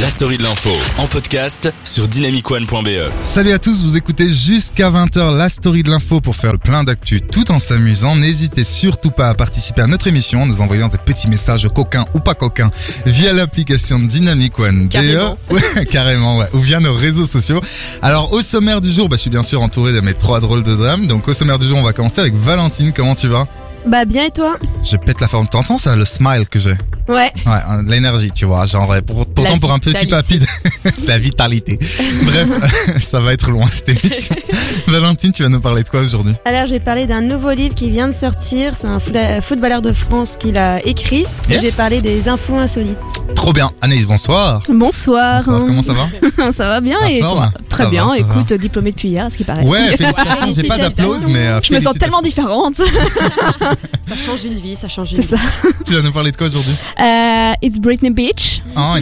La story de l'info en podcast sur dynamicone.be. Salut à tous, vous écoutez jusqu'à 20h la story de l'info pour faire le plein d'actu tout en s'amusant. N'hésitez surtout pas à participer à notre émission en nous envoyant des petits messages coquins ou pas coquins via l'application Dynamic One. Carrément. DE, ouais, carrément, ouais, ou via nos réseaux sociaux. Alors au sommaire du jour, bah, je suis bien sûr entouré de mes trois drôles de dames. Donc au sommaire du jour, on va commencer avec Valentine. Comment tu vas? Bah bien et toi Je pète la forme. T'entends ça, le smile que j'ai Ouais. Ouais, euh, l'énergie, tu vois. Genre, pour- pourtant La pour un petit papy, c'est la vitalité. Bref, ça va être loin cette émission. Valentine, tu vas nous parler de quoi aujourd'hui? Alors j'ai parlé d'un nouveau livre qui vient de sortir. C'est un footballeur de France qui l'a écrit. Et Yes. j'ai parlé des infos insolites. Trop bien. Anaïs, bonsoir. Bonsoir. Bonsoir, comment ça va? Ça va bien La et forme? Toi Très Ça bien. va, Écoute, diplômée depuis hier, ce qui paraît. Ouais, félicitations. J'ai pas d'applause, mais euh, Je me sens tellement différente. Ça change une vie, ça change C'est ça. Tu vas nous parler de quoi aujourd'hui Euh, it's Britney Beach. Ah,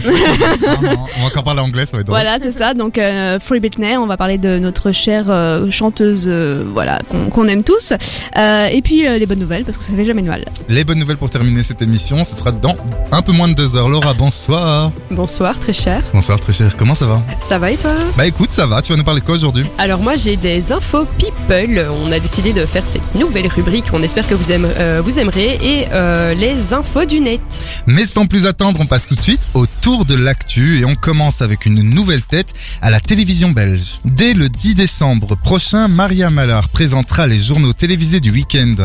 non, On va encore parler anglais, ça va être drôle. Voilà, c'est ça. Donc euh, Free Britney. On va parler de notre chère euh, chanteuse, euh, voilà, qu'on qu'on aime tous. Euh, et puis euh, les bonnes nouvelles parce que ça fait jamais de mal. Les bonnes nouvelles pour terminer cette émission, ce sera dans un peu moins de deux heures. Laura, bonsoir. Bonsoir très cher, Bonsoir, très cher. Comment ça va ça va et toi Bah écoute, ça va. Tu vas nous parler de quoi aujourd'hui Alors moi j'ai des infos people, on a décidé de faire cette nouvelle rubrique, on espère que vous, euh, vous aimerez, et euh, les infos du net. Mais sans plus attendre, on passe tout de suite au tour de l'actu et on commence avec une nouvelle tête à la télévision belge. Dès le 10 décembre prochain, Maria Mallard présentera les journaux télévisés du week-end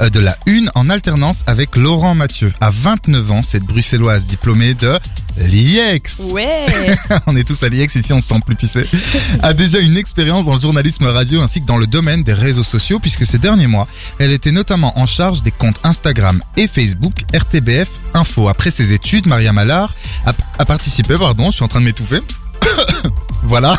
euh, de la Une en alternance avec Laurent Mathieu. À 29 ans, cette bruxelloise diplômée de l'IEX. Ouais on est tous à l'IEX ici, on se sent plus pissé. A déjà une expérience dans le journalisme radio ainsi que dans le domaine des réseaux sociaux puisque ces derniers mois, elle était notamment en charge des comptes Instagram et Facebook RTBF Info. Après ses études, Maria Mallard a, a participé, pardon, je suis en train de m'étouffer. voilà,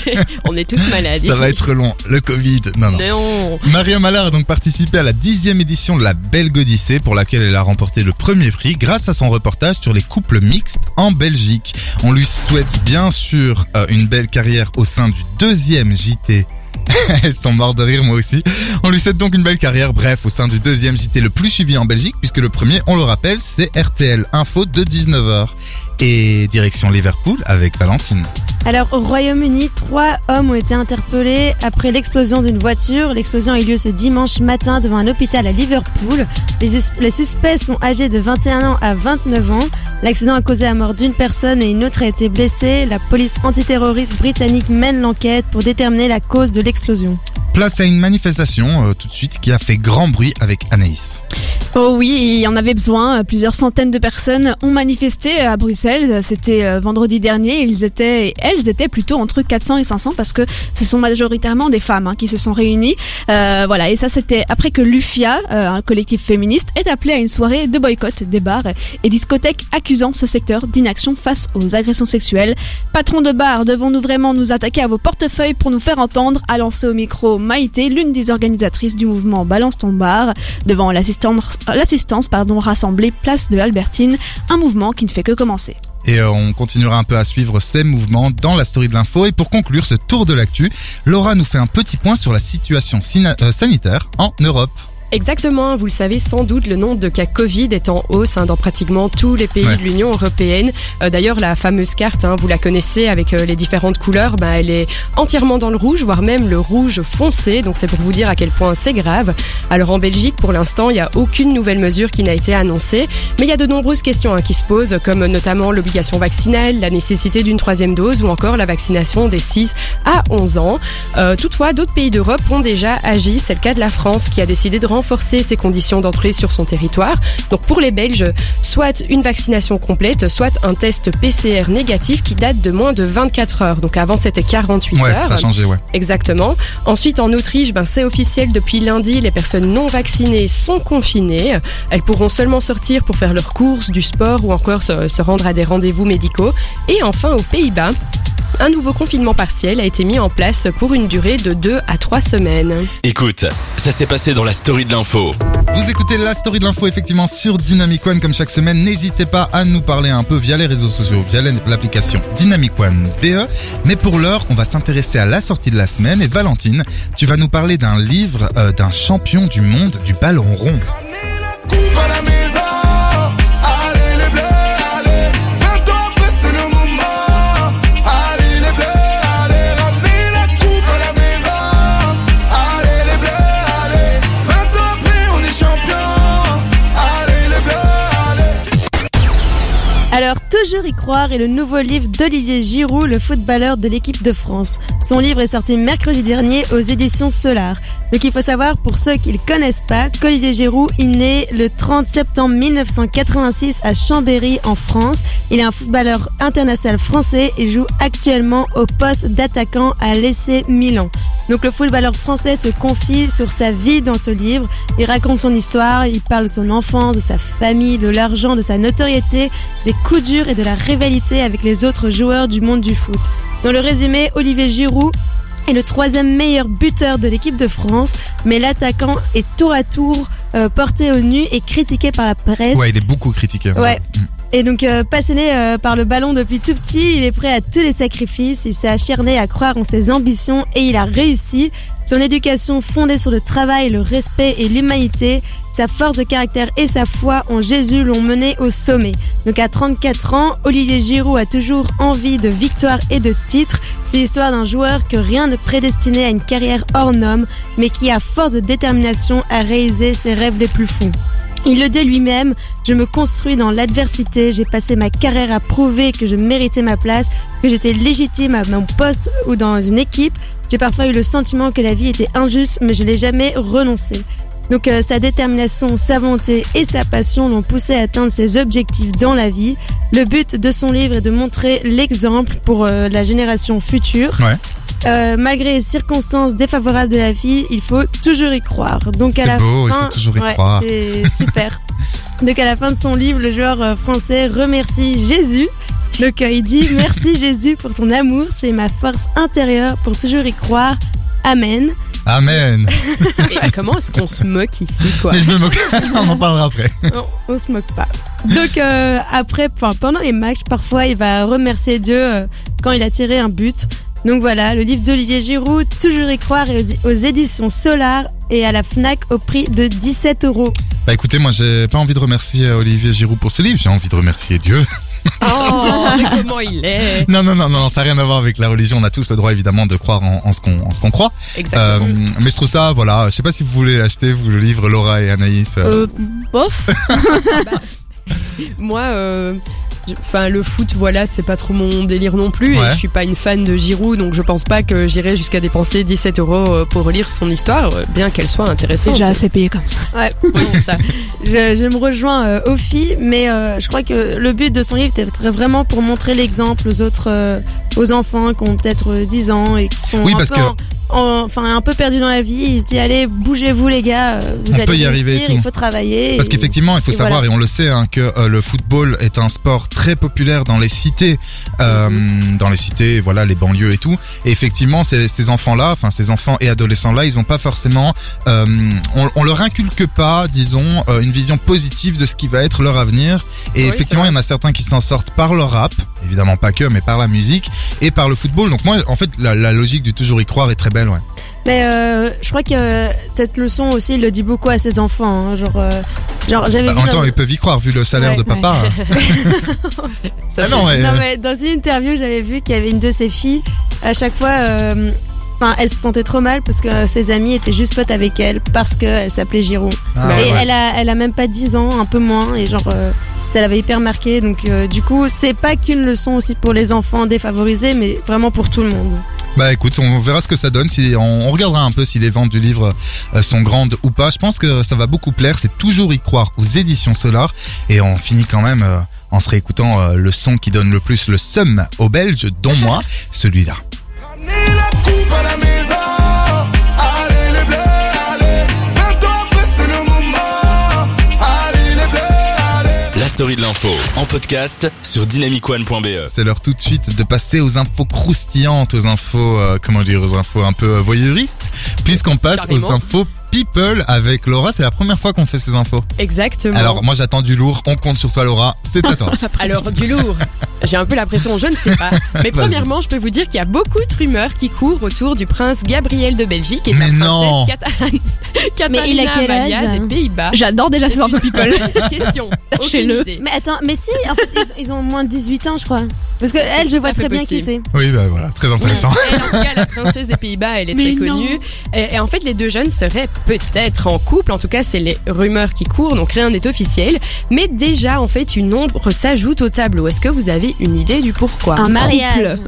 On est tous malades. ça ici. va être long. Le Covid, non, non. Non Maria Mallard a donc participé à la dixième édition de la Belge Odyssée pour laquelle elle a remporté le premier prix grâce à son reportage sur les couples mixtes en Belgique. On lui souhaite bien sûr euh, une belle carrière au sein du deuxième JT. Elles sont mortes de rire moi aussi. On lui souhaite donc une belle carrière, bref, au sein du deuxième JT le plus suivi en Belgique, puisque le premier, on le rappelle, c'est RTL Info de 19h. Et direction Liverpool avec Valentine. Alors au Royaume-Uni, trois hommes ont été interpellés après l'explosion d'une voiture. L'explosion a eu lieu ce dimanche matin devant un hôpital à Liverpool. Les, sus- les suspects sont âgés de 21 ans à 29 ans. L'accident a causé la mort d'une personne et une autre a été blessée. La police antiterroriste britannique mène l'enquête pour déterminer la cause de l'explosion. Place à une manifestation euh, tout de suite qui a fait grand bruit avec Anaïs. Oh oui, il en avait besoin. Plusieurs centaines de personnes ont manifesté à Bruxelles. C'était euh, vendredi dernier. Ils étaient, elles étaient plutôt entre 400 et 500 parce que ce sont majoritairement des femmes hein, qui se sont réunies. Euh, voilà, et ça c'était après que l'UFIA, euh, un collectif féministe, est appelé à une soirée de boycott des bars et discothèques accusant ce secteur d'inaction face aux agressions sexuelles. Patron de bar, devons-nous vraiment nous attaquer à vos portefeuilles pour nous faire entendre? A lancé au micro Maïté, l'une des organisatrices du mouvement Balance ton bar, devant l'assistance, l'assistance pardon, rassemblée place de l'Albertine, un mouvement qui ne fait que commencer. Et euh, on continuera un peu à suivre ces mouvements dans la story de l'info. Et pour conclure ce tour de l'actu, Laura nous fait un petit point sur la situation euh, sanitaire en Europe. Exactement, vous le savez sans doute, le nombre de cas Covid est en hausse hein, dans pratiquement tous les pays Ouais. de l'Union européenne. Euh, D'ailleurs, la fameuse carte, hein, vous la connaissez avec euh, les différentes couleurs, bah, elle est entièrement dans le rouge, voire même le rouge foncé. Donc c'est pour vous dire à quel point c'est grave. Alors en Belgique, pour l'instant, il n'y a aucune nouvelle mesure qui n'a été annoncée, mais il y a de nombreuses questions hein, qui se posent, comme notamment l'obligation vaccinale, la nécessité d'une troisième dose ou encore la vaccination des 6 à 11 ans. Euh, toutefois, d'autres pays d'Europe ont déjà agi. C'est le cas de la France qui a décidé de renforcer ses conditions d'entrée sur son territoire. Donc pour les Belges, soit une vaccination complète, soit un test PCR négatif qui date de moins de 24 heures. Donc avant c'était 48 Ouais, heures. ça a changé, ouais. Exactement. Ensuite, en Autriche, ben, c'est officiel. Depuis lundi, les personnes non vaccinées sont confinées. Elles pourront seulement sortir pour faire leurs courses, du sport ou encore se, se rendre à des rendez-vous médicaux. Et enfin, aux Pays-Bas, un nouveau confinement partiel a été mis en place pour une durée de 2 à 3 semaines. Écoute, ça s'est passé dans la story de l'info. Vous écoutez la story de l'info effectivement sur Dynamic One comme chaque semaine. N'hésitez pas à nous parler un peu via les réseaux sociaux, via l'application Dynamic One BE. Mais pour l'heure, on va s'intéresser à la sortie de la semaine. Et Valentine, tu vas nous parler d'un livre euh, d'un champion du monde du ballon rond. Toujours y croire est le nouveau livre d'Olivier Giroud, le footballeur de l'équipe de France. Son livre est sorti mercredi dernier aux éditions Solar. Donc il faut savoir, pour ceux qui ne connaissent pas, qu'Olivier Giroud est né le 30 septembre 1986 à Chambéry en France. Il est un footballeur international français et joue actuellement au poste d'attaquant à l'EC Milan. Donc le footballeur français se confie sur sa vie dans ce livre. Il raconte son histoire, il parle de son enfance, de sa famille, de l'argent, de sa notoriété, des coups durs et de la rivalité avec les autres joueurs du monde du foot. Dans le résumé, Olivier Giroud est le troisième meilleur buteur de l'équipe de France, mais l'attaquant est tour à tour euh, porté au nu et critiqué par la presse. Ouais, il est beaucoup critiqué. Ouais. Et donc euh, passionné euh, par le ballon depuis tout petit, il est prêt à tous les sacrifices, il s'est acharné à croire en ses ambitions et il a réussi. Son éducation fondée sur le travail, le respect et l'humanité, sa force de caractère et sa foi en Jésus l'ont mené au sommet. Donc à 34 ans, Olivier Giroud a toujours envie de victoire et de titres. C'est l'histoire d'un joueur que rien ne prédestinait à une carrière hors norme, mais qui à force de détermination a réalisé ses rêves les plus fous. Il le dit lui-même, je me construis dans l'adversité, j'ai passé ma carrière à prouver que je méritais ma place, que j'étais légitime à mon poste ou dans une équipe. J'ai parfois eu le sentiment que la vie était injuste, mais je n'ai jamais renoncé. Donc euh, sa détermination, sa volonté et sa passion l'ont poussé à atteindre ses objectifs dans la vie. Le but de son livre est de montrer l'exemple pour euh, la génération future. Ouais. Euh, malgré les circonstances défavorables de la vie, il faut toujours y croire. Donc à C'est la beau, il fin, faut toujours y Ouais, croire. C'est super. Donc à la fin de son livre, le joueur euh, français remercie Jésus. Donc euh, il dit merci Jésus pour ton amour, tu es ma force intérieure pour toujours y croire. Amen. Amen. Mais comment est-ce qu'on se moque ici, quoi? Mais je me moque. On en parlera après. Non, on se moque pas. Donc euh, après, pendant les matchs, parfois il va remercier Dieu euh, quand il a tiré un but. Donc voilà, le livre d'Olivier Giroud, Toujours y croire, aux, aux éditions Solar et à la Fnac au prix de 17 euros. Bah écoutez, moi j'ai pas envie de remercier euh, Olivier Giroud pour ce livre, j'ai envie de remercier Dieu. Oh, comment il est Non, non, non, non, ça n'a rien à voir avec la religion. On a tous le droit évidemment de croire en, en ce qu'on en ce qu'on croit. Exactement. Euh, mais je trouve ça, voilà, je sais pas si vous voulez acheter vous le livre Laura et Anaïs. euh, Euh, bof. Moi, euh, enfin le foot, voilà, c'est pas trop mon délire non plus. Ouais. Et je suis pas une fan de Giroud, donc je pense pas que j'irai jusqu'à dépenser 17 euros euh, pour lire son histoire, euh, bien qu'elle soit C'est intéressante. déjà assez payé comme ça. Oui, c'est ça. Je, je me rejoins euh, aux filles, mais euh, je crois que le but de son livre était vraiment pour montrer l'exemple aux autres, euh, aux enfants qui ont peut-être euh, 10 ans et qui sont Oui, un, parce peu que- en- en- enfin, un peu perdus dans la vie. Il se dit allez, bougez-vous les gars, euh, vous On allez peut y arriver tout. il faut travailler. Parce qu'effectivement, il faut savoir, voilà. et on le sait, hein, que euh, le football est un sport très populaire dans les cités, euh, dans les cités, voilà, les banlieues et tout. Et effectivement, ces, ces enfants-là, enfin ces enfants et adolescents-là, ils ont pas forcément, euh, on, on leur inculque pas, disons, une vision positive de ce qui va être leur avenir. Et Oui, effectivement, il y en a certains qui s'en sortent par le rap, évidemment pas que, mais par la musique et par le football. Donc moi, en fait, la, la logique du toujours y croire est très belle, ouais. Mais euh, je crois que euh, cette leçon aussi, il le dit beaucoup à ses enfants. hein, genre, euh, genre j'avais Bah, vu en même dans- temps, ils peuvent y croire vu le salaire Ouais, de papa. Ça, Ah non, ouais. Non, mais dans une interview, j'avais vu qu'il y avait une de ses filles, à chaque fois, euh, enfin, elle se sentait trop mal parce que ses amis étaient juste potes avec elle parce qu'elle s'appelait Giroud. Ah, et ouais. elle a, elle a même pas 10 ans, un peu moins, et genre, euh, ça l'avait hyper marqué. Donc, euh, du coup, c'est pas qu'une leçon aussi pour les enfants défavorisés, mais vraiment pour tout le monde. Bah écoute, on verra ce que ça donne. Si on, on regardera un peu si les ventes du livre euh, sont grandes ou pas. Je pense que ça va beaucoup plaire. C'est toujours y croire aux éditions Solar. Et on finit quand même euh, en se réécoutant euh, le son qui donne le plus le seum aux Belges, dont moi, celui-là. Story de l'info en podcast sur dynamicone.be. C'est l'heure tout de suite de passer aux infos croustillantes, aux infos, euh, comment dire, aux infos un peu euh, voyeuristes, puisqu'on passe Carrément. aux infos people avec Laura. C'est la première fois qu'on fait ces infos. Exactement. Alors moi j'attends du lourd. On compte sur toi Laura. C'est à toi. Alors, du lourd. J'ai un peu la pression, je ne sais pas. Mais premièrement, je peux vous dire qu'il y a beaucoup de rumeurs qui courent autour du prince Gabriel de Belgique et de Mais la non. princesse Catalane. Mais il a quel Amalia âge? des Pays-Bas. J'adore déjà C'est ces infos une people. question. Aucune Chez-le. idée. Mais attends, mais si, en fait, ils, ils ont moins de 18 ans, je crois. Parce que elle, je vois à fait très bien qui possible. c'est. Oui bah voilà, très Oui, intéressant. elle, en tout cas, la princesse des Pays-Bas, elle est Mais très non. connue. Et, et en fait, les deux jeunes seraient peut-être en couple. En tout cas, c'est les rumeurs qui courent, donc rien n'est officiel. Mais déjà, en fait, une ombre s'ajoute au tableau. Est-ce que vous avez une idée du pourquoi? Un mariage.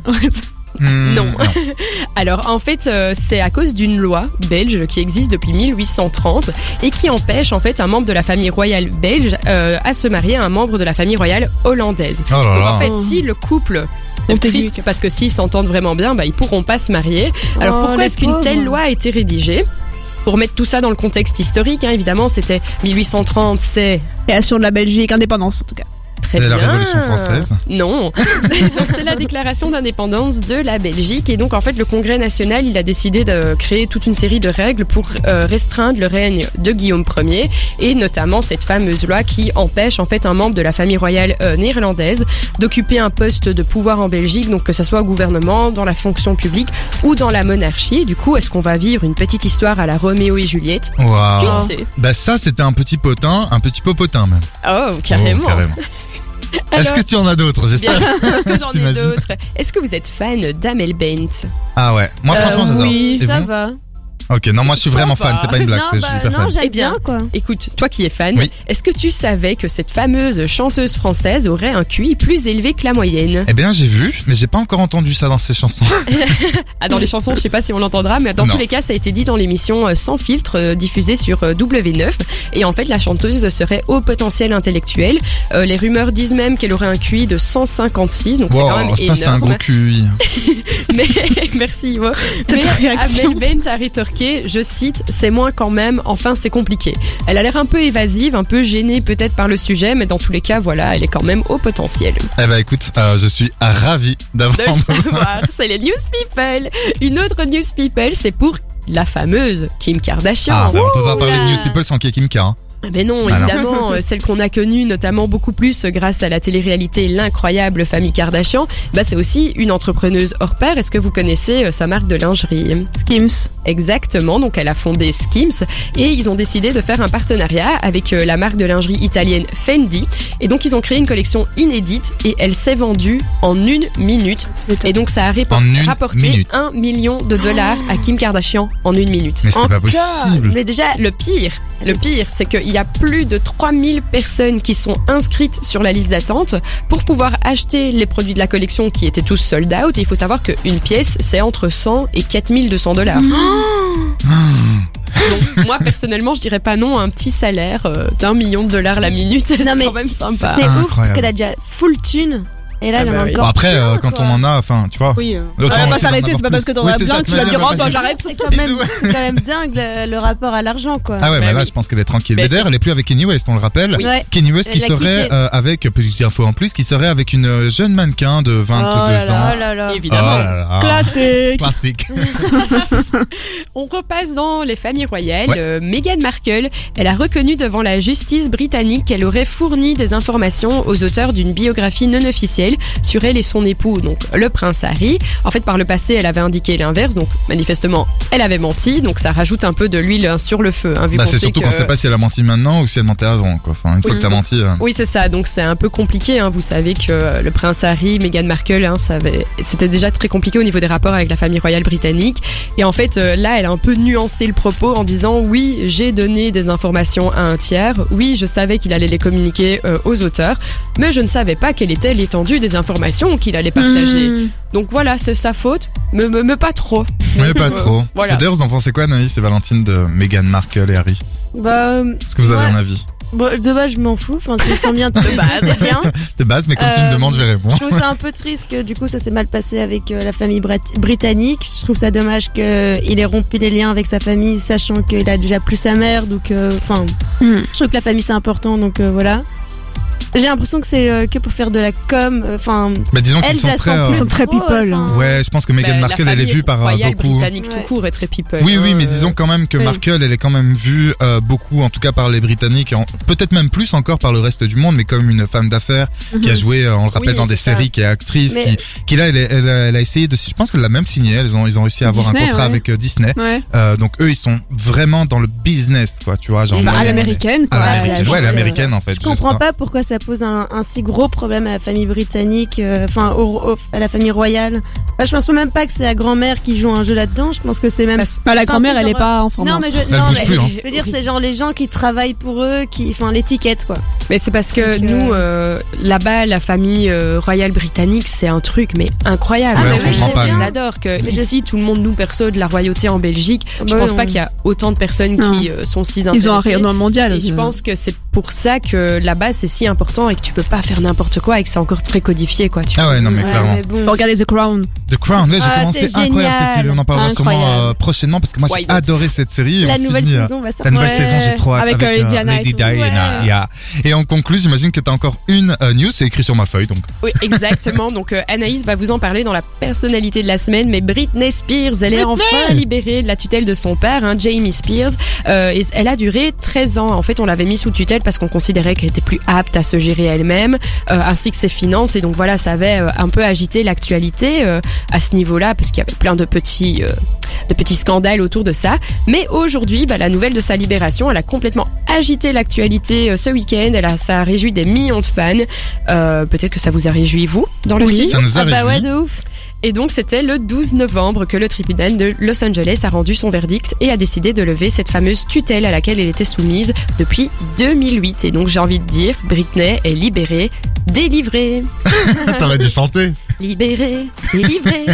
Hmm, Non. Alors en fait, euh, c'est à cause d'une loi belge qui existe depuis 1830 et qui empêche en fait un membre de la famille royale belge euh, à se marier à un membre de la famille royale hollandaise. Oh là Donc là. en fait, si le couple c'est triste parce que s'ils s'entendent vraiment bien, bah, ils pourront pas se marier. Alors Oh, pourquoi est-ce qu'une telle loi a été rédigée? Pour mettre tout ça dans le contexte historique, hein, évidemment, c'était 1830, c'est Création de la Belgique, indépendance en tout cas. Très C'est bien. la Révolution française. Non. donc c'est la déclaration d'indépendance de la Belgique et donc en fait le Congrès national il a décidé de créer toute une série de règles pour euh, restreindre le règne de Guillaume Ier et notamment cette fameuse loi qui empêche en fait un membre de la famille royale euh, néerlandaise d'occuper un poste de pouvoir en Belgique donc que ce soit au gouvernement, dans la fonction publique ou dans la monarchie. Et du coup est-ce qu'on va vivre une petite histoire à la Roméo et Juliette? Waouh. Qui sait Bah ça c'était un petit potin, un petit popotin même. Oh carrément. Oh, carrément. Est-ce que tu en as d'autres J'espère. j'en ai d'autres. Est-ce que vous êtes fan d'Amel Bent? Ah ouais. Moi franchement j'adore. Euh, Oui, Et ça vous? va. Ok, non moi je suis vraiment fan, c'est pas une blague, non, c'est- je bah, suis super non, fan. j'aime Eh bien, bien, quoi. Écoute, toi qui es fan, Oui. est-ce que tu savais que cette fameuse chanteuse française aurait un QI plus élevé que la moyenne? Eh bien j'ai vu, mais j'ai pas encore entendu ça dans ces chansons. Ah, dans les chansons, je sais pas si on l'entendra, mais dans Non. tous les cas, ça a été dit dans l'émission euh, Sans filtre euh, diffusée sur euh, W9. Et en fait, la chanteuse serait au potentiel intellectuel. Euh, les rumeurs disent même qu'elle aurait un QI de 156, donc c'est quand même Wow, ça énorme. c'est un gros QI. Mais merci Ivo. Cette Mais réaction. Amel Bent a rétorqué, je cite, c'est moins quand même, enfin c'est compliqué. Elle a l'air un peu évasive, un peu gênée peut-être par le sujet, mais dans tous les cas, voilà, elle est quand même au potentiel. Eh ben écoute, euh, je suis ravi De d'avoir. le savoir, c'est les news people. Une autre news people, c'est pour la fameuse Kim Kardashian. Ah, ben, on peut pas parler de. News People sans qu'il y ait Kim K. hein. Mais non, Ah non. évidemment, euh, celle qu'on a connue notamment beaucoup plus grâce à la télé-réalité L'incroyable famille Kardashian, bah c'est aussi une entrepreneuse hors pair. Est-ce que vous connaissez euh, sa marque de lingerie? Skims. Exactement, donc elle a fondé Skims et ils ont décidé de faire un partenariat avec euh, la marque de lingerie italienne Fendi et donc ils ont créé une collection inédite et elle s'est vendue en une minute et donc ça a rapporté un million de dollars à Kim Kardashian en une minute. Mais c'est pas possible. Mais déjà, Le pire, le pire, c'est qu'il y a plus de 3000 personnes qui sont inscrites sur la liste d'attente pour pouvoir acheter les produits de la collection qui étaient tous sold out. Et il faut savoir qu'une pièce, c'est entre 100 et 4200 dollars. Donc, moi, personnellement, je dirais pas non à un petit salaire euh, d'un million de dollars la minute. C'est Non, mais quand même sympa. c'est ouf parce qu'elle a déjà full thune. Et là, Ah il y en bah a encore. Bon, après, euh, quand on en a, enfin, tu vois. Oui. euh. On va essayer pas s'arrêter, c'est pas parce que t'en Oui, as plein que tu vas dire oh bah j'arrête. C'est quand même, c'est quand même dingue le, le rapport à l'argent, quoi. Ah ouais, mais Bah là, oui. je pense qu'elle est tranquille. Mais d'ailleurs, elle est plus avec Kenny West, on le rappelle. Oui. Kenny West qui serait euh, avec, petite info en plus, qui serait avec une euh, jeune mannequin de 22 oh là ans. oh là là. Oh Évidemment. là. Classique. Classique. On repasse dans les familles royales. Euh, Meghan Markle, elle a reconnu devant la justice britannique qu'elle aurait fourni des informations aux auteurs d'une biographie non officielle sur elle et son époux, donc le prince Harry. En fait, par le passé, elle avait indiqué l'inverse, donc manifestement, elle avait menti, donc ça rajoute un peu de l'huile hein, sur le feu. Hein, Bah, c'est surtout qu'on sait pas si elle a menti maintenant ou si elle mentait avant, quoi. Enfin, une fois Oui. que t'as menti. euh, Oui, c'est ça. Donc c'est un peu compliqué. Hein. Vous savez que euh, le prince Harry, Meghan Markle, hein, avait- c'était déjà très compliqué au niveau des rapports avec la famille royale britannique. Et en fait, euh, là, elle a un peu nuancé le propos en disant oui, j'ai donné des informations à un tiers. Oui, je savais qu'il allait les communiquer euh, aux auteurs, mais je ne savais pas quelle était l'étendue des informations qu'il allait partager. Mmh. Donc voilà, c'est sa faute, mais, mais, mais pas trop. Mais pas Euh, trop. voilà. D'ailleurs, vous en pensez quoi, Anaïs et Valentine, de Meghan Markle et Harry? Bah, euh, Est-ce que vous avez Ouais. un avis? bon, de base, je m'en fous. Enfin, s'ils sont bien tous De base. c'est bien. De base, mais comme tu me Euh, demandes, je vais Je répondre. trouve ça un peu triste que du coup ça s'est mal passé avec euh, la famille brit- britannique. Je trouve ça dommage qu'il ait rompu les liens avec sa famille, sachant qu'il a déjà plus sa mère. Donc, euh, enfin, Hmm. je trouve que la famille c'est important. Donc euh, voilà. J'ai l'impression que c'est euh, que pour faire de la com. euh, Enfin, Bah, disons qu'ils je sont très. euh, Ils sont très people, hein. Ouais, je pense que Meghan Bah, Markle, elle est vue par euh, beaucoup. britannique Ouais. tout court est très people. Oui, oui, mais euh, disons quand même que oui. Markle, elle est quand même vue euh, beaucoup, en tout cas par les Britanniques, peut-être même plus encore par le reste du monde, mais comme une femme d'affaires qui a joué, euh, on le rappelle, Oui, dans des ça. séries, qui est actrice, Mais- qui, qui là, elle, a- elle a essayé de, je pense qu'elle l'a même signé, elles ont, ils ont réussi à avoir Disney, un contrat ouais. avec euh, Disney. Ouais. Euh, donc eux, ils sont vraiment dans le business, quoi, tu vois, genre. Bah, à l'américaine, À quoi. euh, l'américaine, en fait. je comprends pas pourquoi ça pose un, un si gros problème à la famille britannique, euh, enfin à la famille royale. Bah, je pense même pas que c'est la grand-mère qui joue un jeu là-dedans. Je pense que c'est même. Bah, Bah, la grand-mère, elle est genre, pas en non, mais je, Elle non, mais plus, hein. je veux dire, c'est genre les gens qui travaillent pour eux, qui, enfin, l'étiquette, quoi. Mais c'est parce que Donc, euh, nous, euh, là-bas, la famille euh, royale britannique, c'est un truc mais incroyable. Ouais, Vraiment, comprend pas, ils nous. adorent que Mais ici, tout le monde nous perçoit de la royauté en Belgique. Je Bah pense oui, pas on- qu'il y a autant de personnes qui euh, sont si intéressées. Ils ont un rayonnement mondial. Et je pense que c'est pour ça que là-bas c'est si important et que tu peux pas faire n'importe quoi et que c'est encore très codifié quoi. Tu Ah ouais, non mais Ouais, clairement. mais bon. Regardez The Crown. The Crown, ouais, j'ai Ah, commencé c'est incroyable cette série. On en parlera sûrement euh, prochainement parce que moi j'ai adoré cette série. et La on nouvelle finit, euh, saison va La sortir. nouvelle Ouais, saison, j'ai trop hâte avec, euh, Diana et Lady tout. Diana. Ouais. yeah. Et en conclut, j'imagine que t'as encore une euh, news, c'est écrit sur ma feuille, donc. Oui, exactement. Donc euh, Anaïs va vous en parler dans la personnalité de la semaine. Mais Britney Spears, elle est enfin libérée de la tutelle de son père, hein, Jamie Spears. Euh, et elle a duré 13 ans. En fait, on l'avait mis sous tutelle parce qu'on considérait qu'elle était plus apte à se gérer elle-même, euh, ainsi que ses finances. Et donc voilà, ça avait euh, un peu agité l'actualité euh, à ce niveau-là, parce qu'il y avait plein de petits, euh, de petits scandales autour de ça. Mais aujourd'hui, bah, la nouvelle de sa libération, elle a complètement agité l'actualité euh, ce week-end. Elle a, ça a réjoui des millions de fans. Euh, Peut-être que ça vous a réjoui vous dans le Oui. studio. Ça nous a Ah bah ouais, de ouf. Et donc c'était le 12 novembre que le tribunal de Los Angeles a rendu son verdict et a décidé de lever cette fameuse tutelle à laquelle elle était soumise depuis 2008. Et donc j'ai envie de dire, Britney est libérée, délivrée, T'aurais dû chanter. libérée, délivrée.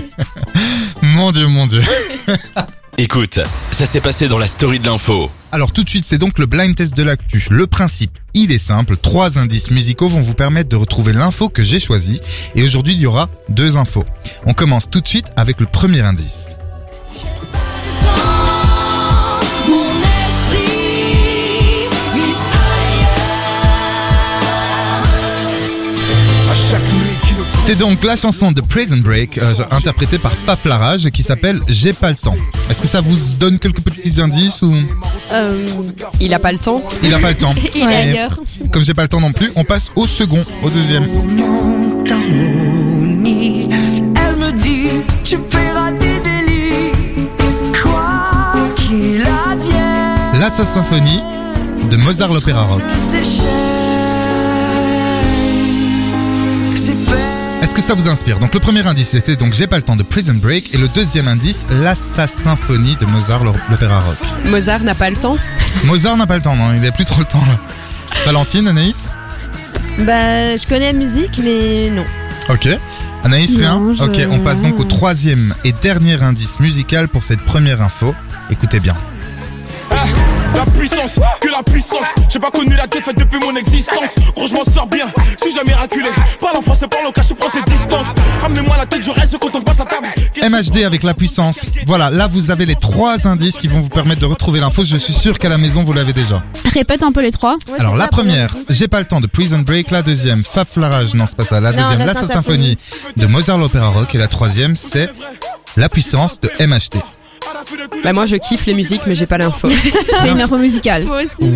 Mon dieu, mon dieu. Écoute, ça s'est passé dans la story de l'info. Alors tout de suite, c'est donc le blind test de l'actu. Le principe, il est simple. Trois indices musicaux vont vous permettre de retrouver l'info que j'ai choisie. Et aujourd'hui, il y aura deux infos. On commence tout de suite avec le premier indice. C'est donc la chanson de Prison Break, euh, interprétée par Faf Larage, qui s'appelle J'ai pas le temps. Est-ce que ça vous donne quelques petits indices ou? Euh, Il a pas le temps. il a pas le temps il est ailleurs. Comme j'ai pas le temps non plus, on passe au second, au deuxième. Elle me dit, tu paieras des délits. Quoi qu'il advienne, La Sa Symphonie de Mozart l'Opéra Rock. Est-ce que ça vous inspire? Donc le premier indice c'était donc J'ai pas le temps de Prison Break et le deuxième indice La Symphonie de Mozart l'Opéra Rock. Mozart n'a pas le temps? Mozart n'a pas le temps, non, il a plus trop le temps là. Valentine, Anaïs? Bah, je connais la musique, mais non. Ok. Anaïs, rien? Non, je- Ok, on passe donc au troisième et dernier indice musical pour cette première info. Écoutez bien. La puissance, que la puissance. J'ai pas connu la défaite depuis mon existence. Gros, je m'en sors bien, suis jamais miraculé. Parle en français, parle au cache, prends tes distances. Ramenez-moi la tête, je reste quand on passe à table. MHD avec la puissance. Voilà, là vous avez les trois indices qui vont vous permettre de retrouver l'info. Je suis sûr qu'à la maison vous l'avez déjà. Répète un peu les trois. Ouais, Alors la première, j'ai pas le temps de Prison Break. La deuxième, Faf Larage, non c'est pas ça. La Non, deuxième, la La Symphonie de Mozart l'Opéra Rock. Et la troisième, c'est la puissance de MHD. Bah moi je kiffe les musiques mais j'ai pas l'info. C'est une info musicale. Moi aussi.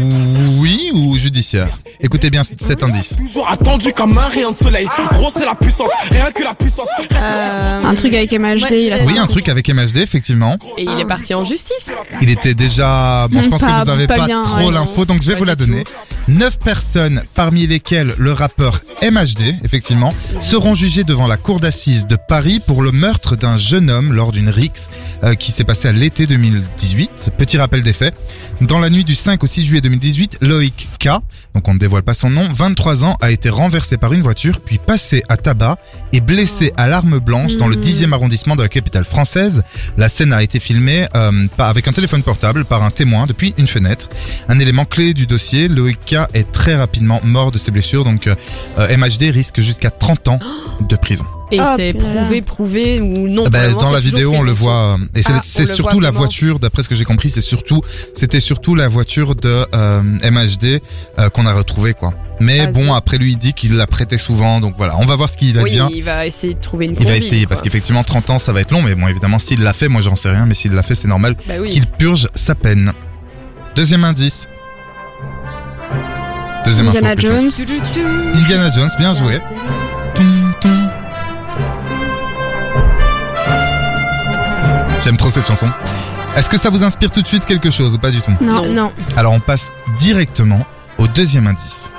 Oui ou judiciaire Écoutez bien cet indice. Toujours attendu comme un rayon de soleil. Gros, c'est la puissance, rien que la puissance. Euh, Un truc avec MHD, il a Oui, un truc avec MHD, effectivement. Et il est parti en justice. Il était déjà. Bon, je pense Pas- que vous avez pas pas, bien, trop ouais, l'info, donc je vais vous la donner. Neuf personnes, parmi lesquelles le rappeur MHD, effectivement, seront jugées devant la cour d'assises de Paris pour le meurtre d'un jeune homme lors d'une rixe euh, qui s'est passée à l'été 2018. Petit rappel des faits. Dans la nuit du 5 au 6 juillet 2018, Loïc K, donc on ne dévoile pas son nom, 23 ans, a été renversé par une voiture, puis passé à tabac et blessé à l'arme blanche dans le 10e arrondissement de la capitale française. La scène a été filmée euh, avec un téléphone portable par un témoin depuis une fenêtre. Un élément clé du dossier, Loïc K est très rapidement mort de ses blessures, donc euh, MHD risque jusqu'à 30 ans de prison. Et Oh, c'est prouvé, prouvé ou non. Ah bah, dans la vidéo, on le voit, et c'est Ah, c'est surtout la voiture, d'après ce que j'ai compris, c'est surtout, c'était surtout la voiture de euh, MHD euh, qu'on a retrouvée, quoi. Mais Ah, bon, après lui, il dit qu'il la prêtait souvent, donc voilà, on va voir ce qu'il Oui, advient. il va essayer de trouver une Il va essayer quoi. parce qu'effectivement 30 ans ça va être long mais bon évidemment s'il l'a fait moi j'en sais rien mais s'il l'a fait c'est normal Bah oui. qu'il purge sa peine. Deuxième indice. Deuxième Indiana. Jones. Indiana Jones, bien joué. J'aime trop cette chanson. Est-ce que ça vous inspire tout de suite quelque chose ou pas du tout? Non, non. Alors on passe directement au deuxième indice.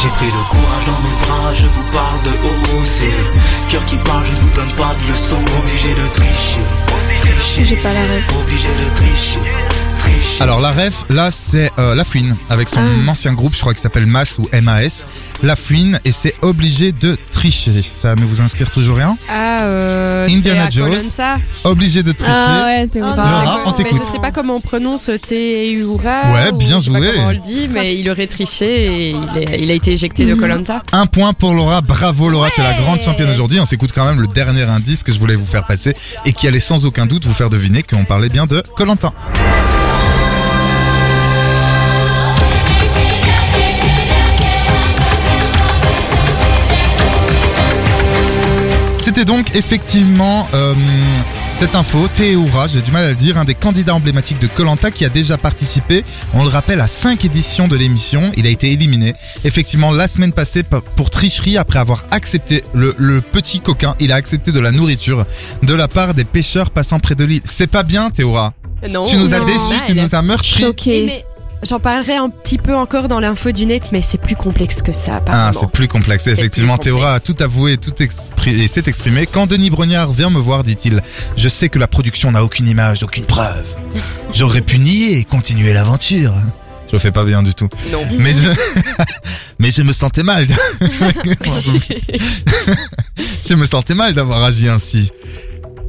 J'ai pris le courage dans mes bras, je vous parle de haut, c'est le cœur qui parle, je vous donne pas de leçons, obligé de tricher. J'ai pas la rêve. Obligé de tricher. Alors la ref, là c'est euh, La Fouine avec son Ah. ancien groupe, je crois qu'il s'appelle MAS ou MAS. La Fouine et c'est obligé de tricher. Ça ne vous inspire toujours rien Ah, euh, Indiana Jones. Obligé de tricher. Ah ouais, t'es Oh, Laura, c'est on t'écoute. Je sais pas comment on prononce Teura. Ouais, bien ou je sais pas joué. comment on le dit, mais il aurait triché et il, est- il a été éjecté de Mhm. Colanta. Un point pour Laura, bravo Laura, tu es la grande championne aujourd'hui. On s'écoute quand même le dernier indice que je voulais vous faire passer et qui allait sans aucun doute vous faire deviner qu'on parlait bien de Colantin. C'était donc effectivement euh, cette info, Théoura, j'ai du mal à le dire, un des candidats emblématiques de Colanta qui a déjà participé, on le rappelle, à cinq éditions de l'émission. Il a été éliminé. Effectivement, la semaine passée, pour tricherie, après avoir accepté, le, le petit coquin, il a accepté de la nourriture de la part des pêcheurs passant près de l'île. C'est pas bien, Théoura. Non. tu nous as déçus, tu nous as Choqué. mais J'en parlerai un petit peu encore dans l'info du net, mais c'est plus complexe que ça, Ah, c'est plus complexe. Effectivement, Théora a tout avoué, tout et s'est exprimé. Quand Denis Brognard vient me voir, dit-il, je sais que la production n'a aucune image, aucune preuve. J'aurais pu nier et continuer l'aventure. Je le fais pas bien du tout. non. Mais je, mais je me sentais mal. je me sentais mal d'avoir agi ainsi.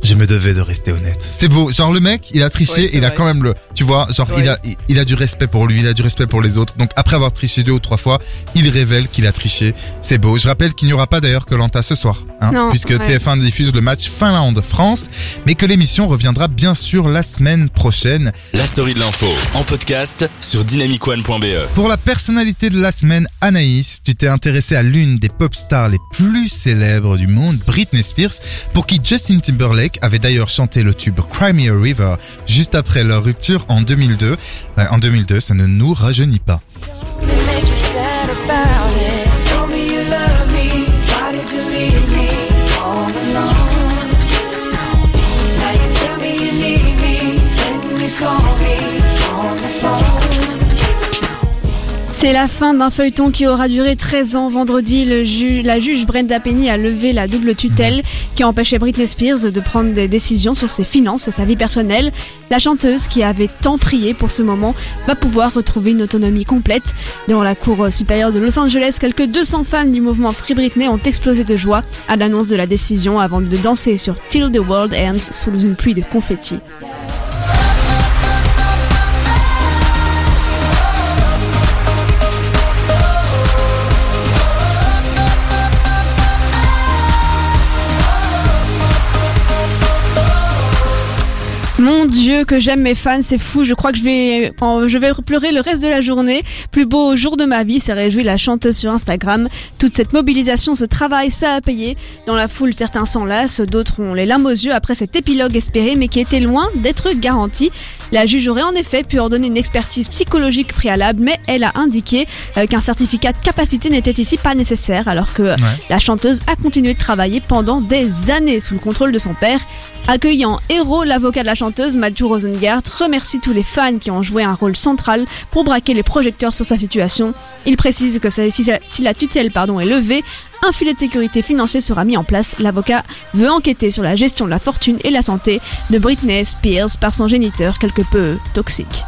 Je me devais de rester honnête. C'est beau. Genre le mec, il a triché, Ouais, il a vrai. quand même le, tu vois, genre il a, il, il a du respect pour lui, il a du respect pour les autres. Donc après avoir triché deux ou trois fois, il révèle qu'il a triché. C'est beau. Je rappelle qu'il n'y aura pas d'ailleurs que Lanta ce soir, hein, Non, puisque ouais. TF1 diffuse le match Finlande-France, mais que l'émission reviendra bien sûr la semaine prochaine. La story de l'info en podcast sur dynamicone.be. Pour la personnalité de la semaine, Anaïs, tu t'es intéressé à l'une des pop stars les plus célèbres du monde, Britney Spears, pour qui Justin Timberlake avait d'ailleurs chanté le tube Cry Me a River juste après leur rupture en 2002. Euh, en 2002, ça ne nous rajeunit pas. C'est la fin d'un feuilleton qui aura duré 13 ans. Vendredi, le ju- la juge Brenda Penny a levé la double tutelle qui empêchait Britney Spears de prendre des décisions sur ses finances et sa vie personnelle. La chanteuse, qui avait tant prié pour ce moment, va pouvoir retrouver une autonomie complète. Devant la cour supérieure de Los Angeles, quelques 200 fans du mouvement Free Britney ont explosé de joie à l'annonce de la décision avant de danser sur Till the World Ends sous une pluie de confettis. Mon Dieu, que j'aime mes fans, c'est fou. Je crois que je vais, je vais pleurer le reste de la journée. Plus beau jour de ma vie, s'est réjoui la chanteuse sur Instagram. Toute cette mobilisation, ce travail, ça a payé. Dans la foule, certains s'enlacent, d'autres ont les larmes aux yeux après cet épilogue espéré, mais qui était loin d'être garanti. La juge aurait en effet pu ordonner une expertise psychologique préalable, mais elle a indiqué euh, qu'un certificat de capacité n'était ici pas nécessaire, alors que la chanteuse a continué de travailler pendant des années sous le contrôle de son père. Accueillant héros, l'avocat de la chanteuse, Matthew Rosengart, remercie tous les fans qui ont joué un rôle central pour braquer les projecteurs sur sa situation. Il précise que si la tutelle pardon, est levée, un filet de sécurité financier sera mis en place. L'avocat veut enquêter sur la gestion de la fortune et la santé de Britney Spears par son géniteur quelque peu toxique.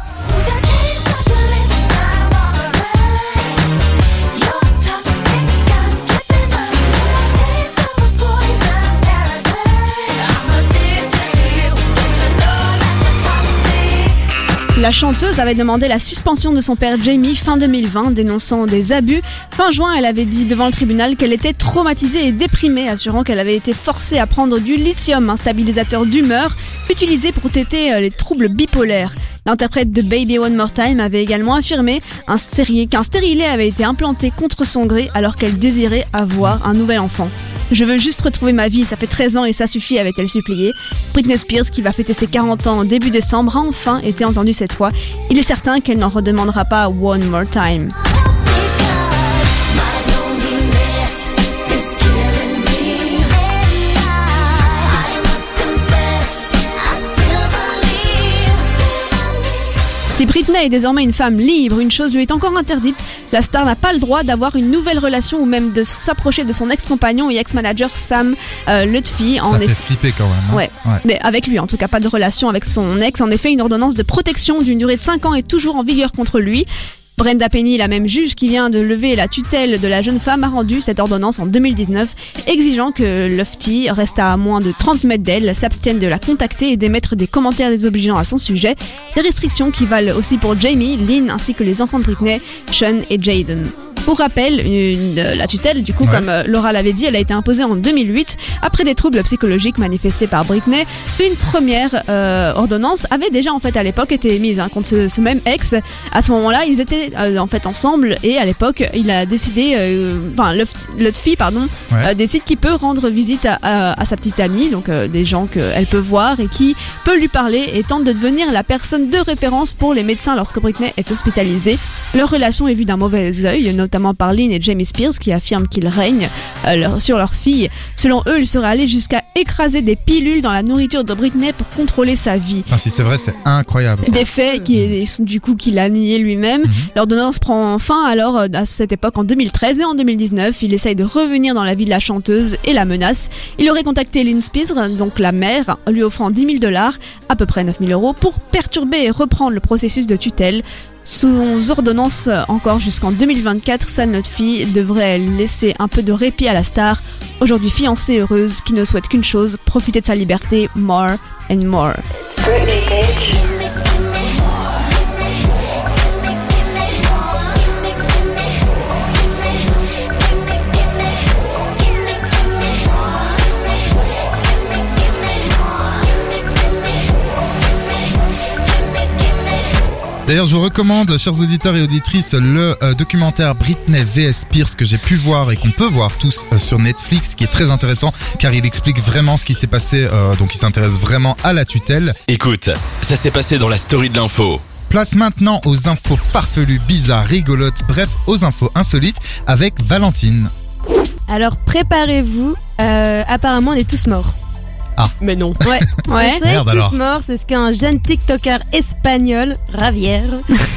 La chanteuse avait demandé la suspension de son père Jamie fin 2020, dénonçant des abus. Fin juin, elle avait dit devant le tribunal qu'elle était traumatisée et déprimée, assurant qu'elle avait été forcée à prendre du lithium, un stabilisateur d'humeur, utilisé pour traiter euh, les troubles bipolaires. L'interprète de Baby One More Time avait également affirmé qu'un stérilet avait été implanté contre son gré alors qu'elle désirait avoir un nouvel enfant. Je veux juste retrouver ma vie, ça fait 13 ans et ça suffit, avait-elle supplié. Britney Spears, qui va fêter ses 40 ans en début décembre, a enfin été entendue cette fois. Il est certain qu'elle n'en redemandera pas One More Time. Si Britney est désormais une femme libre, une chose lui est encore interdite. La star n'a pas le droit d'avoir une nouvelle relation ou même de s'approcher de son ex-compagnon et ex-manager Sam euh, Lutfi. En Ça fait effet, flipper quand même. hein. Ouais. mais avec lui en tout cas, pas de relation avec son ex. En effet, une ordonnance de protection d'une durée de 5 ans est toujours en vigueur contre lui. Brenda Penny, la même juge qui vient de lever la tutelle de la jeune femme, a rendu cette ordonnance en 2019, exigeant que Lufty reste à moins de 30 mètres d'elle, s'abstienne de la contacter et d'émettre des commentaires désobligeants à son sujet. Des restrictions qui valent aussi pour Jamie, Lynn ainsi que les enfants de Britney, Sean et Jaden. Pour rappel, une- euh, la tutelle, du coup, Ouais. comme euh, Laura l'avait dit, elle a été imposée en 2008 après des troubles psychologiques manifestés par Britney. Une première euh, ordonnance avait déjà en fait à l'époque été émise hein, contre ce, ce même ex. À ce moment-là, ils étaient euh, en fait ensemble et à l'époque, il a décidé, euh, enfin, Lutfi, pardon, Ouais. euh, décide qu'il peut rendre visite à, à- à sa petite amie, donc euh, des gens qu'elle peut voir et qui peut lui parler et tente de devenir la personne de référence pour les médecins lorsque Britney est hospitalisée. Leur relation est vue d'un mauvais œil, notamment par Lynn et Jamie Spears qui affirment qu'ils règnent euh, leur- sur leur fille. Selon eux, ils seraient allés jusqu'à écraser des pilules dans la nourriture de Britney pour contrôler sa vie. Enfin, si c'est vrai, c'est incroyable. Des faits qui du coup qu'il a nié lui-même. Mhm. L'ordonnance prend fin alors euh, à cette époque en 2013 et en 2019. Il essaye de revenir dans la vie de la chanteuse et la menace. Il aurait contacté Lynn Spears, donc la mère, lui offrant 10 000 dollars, à peu près 9 000 euros, pour perturber et reprendre le processus de tutelle. Sous ordonnance encore jusqu'en 2024, sa notre fille devrait laisser un peu de répit à la star, aujourd'hui fiancée heureuse qui ne souhaite qu'une chose, profiter de sa liberté more and more. D'ailleurs, je vous recommande, chers auditeurs et auditrices, le euh, documentaire Britney vs Spears que j'ai pu voir et qu'on peut voir tous euh, sur Netflix, qui est très intéressant car il explique vraiment ce qui s'est passé. euh, donc, il s'intéresse vraiment à la tutelle. Écoute, ça s'est passé dans la story de l'info. Place maintenant aux infos farfelues, bizarres, rigolotes, bref, aux infos insolites avec Valentine. Alors préparez-vous, euh, apparemment on est tous morts. Mais non. Ouais, Ouais. on serait Merde, tous alors. morts, c'est ce qu'un jeune TikToker espagnol, Javier,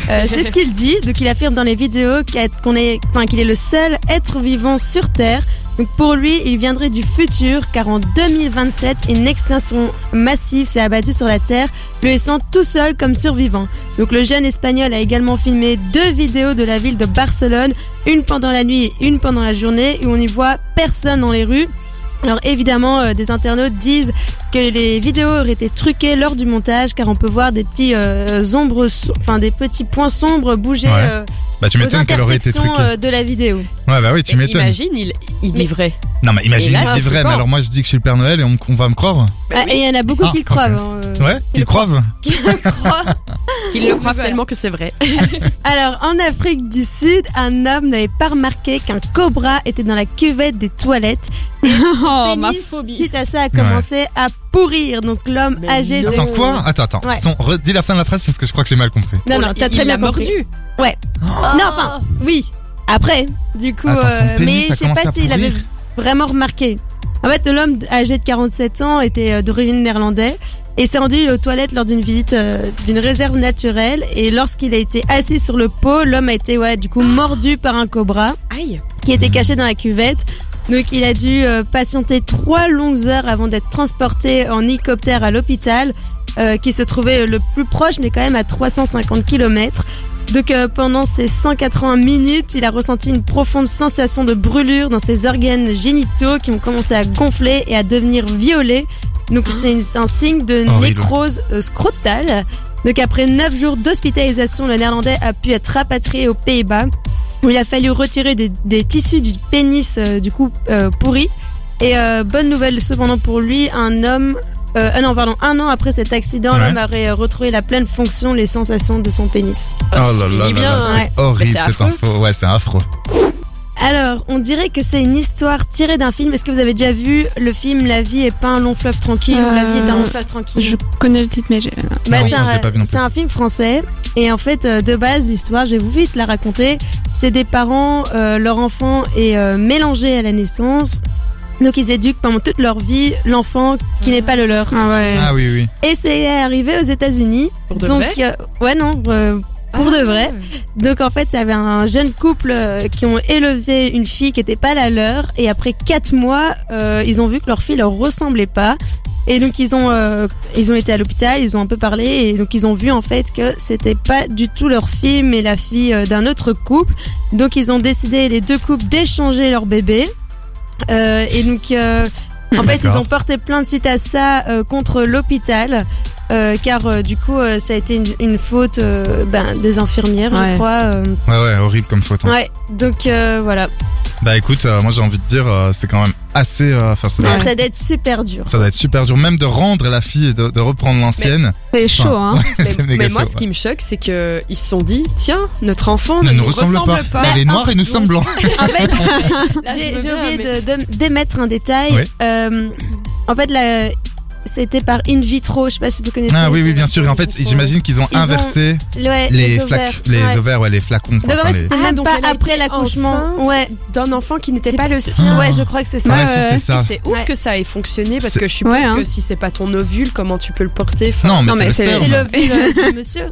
euh, c'est ce qu'il dit. Donc il affirme dans les vidéos qu'on est, enfin qu'il est le seul être vivant sur Terre. Donc pour lui, il viendrait du futur, car en 2027, une extinction massive s'est abattue sur la Terre, le laissant tout seul comme survivant. Donc le jeune espagnol a également filmé deux vidéos de la ville de Barcelone, une pendant la nuit et une pendant la journée, où on y voit personne dans les rues. Alors évidemment, euh, des internautes disent que les vidéos auraient été truquées lors du montage, car on peut voir des petits euh, ombres, so- enfin des petits points sombres bouger Ouais. euh, Bah, tu m'étonnes qu'elle aurait été truquée. euh, de la vidéo. Ouais, bah oui, tu m'étonnes. imagine, il, il dit vrai. Non, mais imagine, là, il dit vrai, mais alors moi je dis que je suis le Père Noël et on, on va me croire. Bah Ah, oui. Et il y en a beaucoup Ah, qui le croient. hein, euh, Ouais, qui ils le croient. qui le croient. Qu'il le Voilà. tellement que c'est vrai. Alors, en Afrique du Sud, un homme n'avait pas remarqué qu'un cobra était dans la cuvette des toilettes. Oh, ma phobie. Suite à ça, a commencé à pourrir. Donc, l'homme âgé de... Attends, quoi? Attends, attends. Ouais. Son- redis la fin de la phrase parce que je crois que j'ai mal compris. Non, non, Oh, t'as il- très bien l'a mordu. Non, enfin, oui. Après, du coup, Attends, son euh, pénis mais a je sais commencé pas à s'il avait vraiment remarqué. En fait, l'homme âgé de 47 ans était euh, d'origine néerlandais et s'est rendu aux toilettes lors d'une visite euh, d'une réserve naturelle. Et lorsqu'il a été assis sur le pot, l'homme a été, ouais, du coup, mordu par un cobra Aïe. qui était caché dans la cuvette. Donc, il a dû euh, patienter trois longues heures avant d'être transporté en hélicoptère à l'hôpital, euh, qui se trouvait le plus proche, mais quand même à 350 km. Donc, euh, pendant ces 180 minutes, il a ressenti une profonde sensation de brûlure dans ses organes génitaux qui ont commencé à gonfler et à devenir violets. Donc, c'est un signe de Horrible. nécrose euh, scrotale. Donc, après 9 jours d'hospitalisation, le néerlandais a pu être rapatrié aux Pays-Bas où il a fallu retirer des, des tissus du pénis euh, du coup euh, pourri. Et euh, bonne nouvelle cependant pour lui, un homme, euh, ah non pardon, un an après cet accident, Ouais. l'homme aurait euh, retrouvé la pleine fonction, les sensations de son pénis. Oh, Oh là là hein. ouais. c'est horrible Mais c'est cette affreux. info. Ouais, c'est affreux. Alors, on dirait que c'est une histoire tirée d'un film. Est-ce que vous avez déjà vu le film La vie est pas un long fleuve tranquille ou La vie est un long fleuve tranquille? Je connais le titre, mais j'ai. Bah, Non, c'est moi, je l'ai un, pas vu non plus. c'est un film français et en fait euh, de base l'histoire, je vais vous vite la raconter. C'est des parents, euh, leur enfant est euh, mélangé à la naissance. Donc ils éduquent pendant toute leur vie l'enfant qui n'est pas le leur. Ah ouais. Ah oui, oui. Et c'est arrivé aux États-Unis. Pour de Donc vrai euh, ouais non euh, pour Ah. de vrai. Donc en fait, il y avait un jeune couple euh, qui ont élevé une fille qui n'était pas la leur et après quatre mois, euh, ils ont vu que leur fille leur ressemblait pas. Et donc ils ont euh, ils ont été à l'hôpital, ils ont un peu parlé et donc ils ont vu en fait que c'était pas du tout leur fille mais la fille euh, d'un autre couple. Donc ils ont décidé les deux couples d'échanger leur bébé. Euh, et donc euh, en fait ils ont porté plainte suite à ça euh, contre l'hôpital. Euh, car euh, du coup euh, ça a été une, une faute euh, ben, des infirmières Ouais. je crois euh. Ouais, ouais, horrible comme faute. hein. ouais donc euh, voilà Bah écoute, euh, moi j'ai envie de dire, euh, c'est quand même assez. euh, Enfin, ça, doit Ah, être- ça doit être super dur ça doit être super dur, même de rendre la fille et de, de reprendre l'ancienne. C'est chaud, hein. Mais, c'est méga mais moi, chaud, ce qui me choque, c'est que ils se sont dit, tiens, notre enfant Ne ne, nous ressemble pas. Elle est noire et nous sommes blancs. en fait Là, je j'ai veux j'ai bien, oublié mais- de- de- d'émettre un détail Oui. Euh, en fait la c'était par in vitro je sais pas si vous connaissez Ah oui, oui, bien sûr. Et en fait, j'imagine qu'ils ont Ils ont inversé Ouais, les, ovaires. les ovaires, ouais, les flacons. Quoi, Donc en Enfin, les- c'était Ah, même donc pas après l'accouchement. Ouais, d'un enfant qui n'était pas le sien. ouais, je crois que c'est ça. Ouais, si, c'est ouf Ouais. que ça ait fonctionné parce que je suppose Ouais, hein. que si c'est pas ton ovule, comment tu peux le porter? Enfin, Non, mais Non, mais c'est l'ovule du monsieur.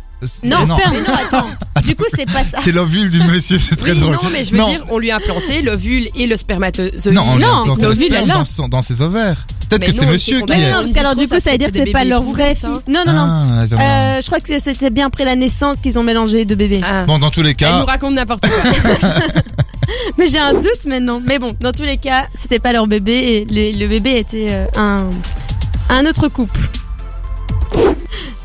Non, Mais sperme. Mais non, attends. Du coup, c'est pas ça. C'est l'ovule du monsieur, c'est très Oui, drôle. non, mais je veux Non. dire, on lui a implanté l'ovule et le spermatozoïde. Non, on lui a Non, implanté le l'ovule, elle l'a. dans, son- dans ses ovaires. Peut-être que c'est non, monsieur qui est. non, parce qu'alors du coup, ça veut dire que c'est pas leur ça. fille. Non, non, non. Ah, Euh, je crois que c'est- bien après la naissance qu'ils ont mélangé deux bébés. Ah. Bon, dans tous les Elle cas, nous raconte n'importe quoi. Mais j'ai un doute maintenant. Mais bon, dans tous les cas, c'était pas leur bébé et le, le bébé était euh, un, un autre couple.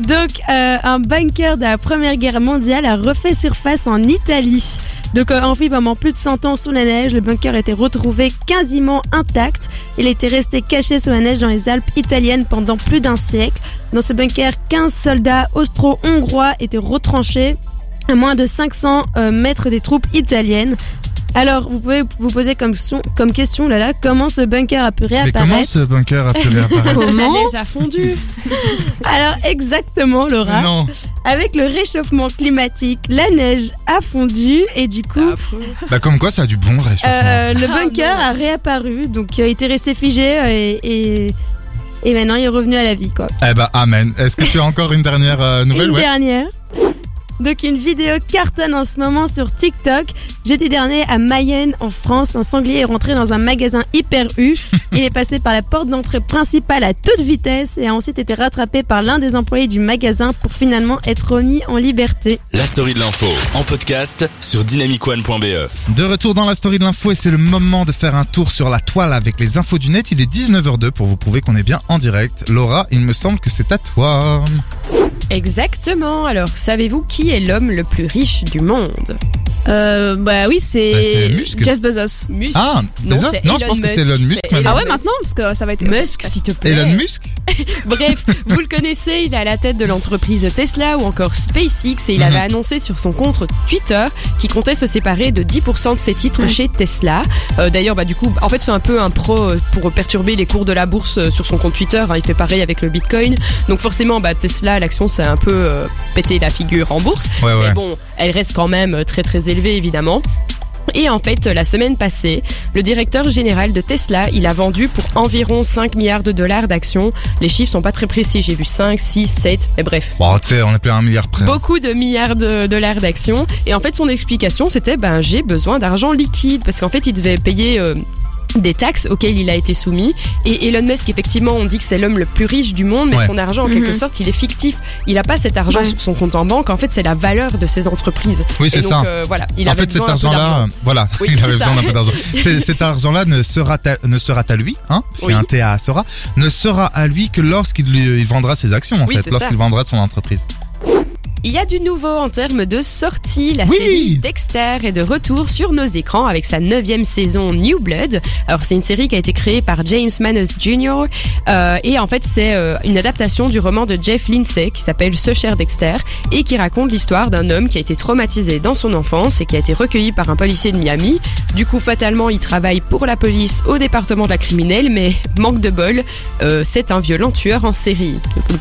Donc, euh, un bunker de la Première Guerre mondiale a refait surface en Italie. Donc, euh, enfui pendant plus de 100 ans sous la neige, le bunker a été retrouvé quasiment intact. Il était resté caché sous la neige dans les Alpes italiennes pendant plus d'un siècle. Dans ce bunker, 15 soldats austro-hongrois étaient retranchés à moins de 500 euh, mètres des troupes italiennes. Alors, vous pouvez vous poser comme, son- comme question, là, là, comment ce bunker a pu mais comment réapparaître ce bunker a pu réapparaître La Comment neige a fondu. Alors, exactement, Laura. Non. Avec le réchauffement climatique, la neige a fondu et du coup, Affreux. Bah, comme quoi, ça a du bon réchauffement. euh, le Ah, bunker a réapparu. Donc, il était resté figé euh, et, et, et maintenant, il est revenu à la vie, quoi. Eh bah, amen. Est-ce que tu as encore une dernière euh, nouvelle? Une ouais dernière. Donc une vidéo cartonne en ce moment sur TikTok. Jeudi dernier à Mayenne en France, un sanglier est rentré dans un magasin hyper U. Il est passé par la porte d'entrée principale à toute vitesse et a ensuite été rattrapé par l'un des employés du magasin pour finalement être remis en liberté. La story de l'info en podcast sur dynamicone.be. De retour dans la story de l'info et c'est le moment de faire un tour sur la toile avec les infos du net. Il est 19h02 pour vous prouver qu'on est bien en direct. Laura, il me semble que c'est à toi. Exactement. Alors, savez-vous qui est l'homme le plus riche du monde? Euh, bah oui, Bah, c'est c'est Musk. Jeff Bezos. Musk. Ah, Non, Bezos Non, je Elon pense que c'est Musk. Elon Musk. Ah ouais, maintenant Parce que ça va être. Musk, s'il te plaît. Elon Musk Bref, vous le connaissez, il est à la tête de l'entreprise Tesla ou encore SpaceX et il Mhm. avait annoncé sur son compte Twitter qu'il comptait se séparer de 10% de ses titres chez Tesla. Euh, D'ailleurs, bah du coup, en fait, c'est un peu un pro euh, pour perturber les cours de la bourse euh, sur son compte Twitter. hein. il fait pareil avec le Bitcoin. Donc forcément, bah Tesla, l'action, c'est un peu euh, pété la figure en bourse. Ouais, ouais. Mais bon, elle reste quand même très très élevée évidemment. Et en fait, la semaine passée, le directeur général de Tesla, il a vendu pour environ 5 milliards de dollars d'actions. Les chiffres sont pas très précis, j'ai vu 5, 6, 7, mais bref. Bon, tu sais, on est plus à un milliard près. Beaucoup de milliards de dollars d'actions. Et en fait, son explication, c'était, ben, j'ai besoin d'argent liquide. Parce qu'en fait, il devait payer euh, des taxes auxquelles il a été soumis. Et Elon Musk, effectivement, on dit que c'est l'homme le plus riche du monde, mais Ouais. son argent, en quelque Mhm. sorte, il est fictif. Il n'a pas cet argent Ouais. sur son compte en banque. En fait, c'est la valeur de ses entreprises. Oui, c'est ça. euh, voilà, il en avait fait, cet argent-là, euh, voilà, Oui, il avait besoin d'un peu d'argent. Cet argent-là ne sera ta- ne sera à lui, hein, c'est Oui. un TA sera, ne sera à lui que lorsqu'il il vendra ses actions, en Oui, fait, lorsqu'il vendra son entreprise. Il y a du nouveau en termes de sortie. La Oui. série Dexter est de retour sur nos écrans avec sa neuvième saison New Blood. Alors c'est une série qui a été créée par James Manus Jr. euh, et en fait c'est euh, une adaptation du roman de Jeff Lindsay qui s'appelle Ce cher Dexter et qui raconte l'histoire d'un homme qui a été traumatisé dans son enfance et qui a été recueilli par un policier de Miami. Du coup fatalement il travaille pour la police au département de la criminelle mais manque de bol, euh, c'est un violent tueur en série.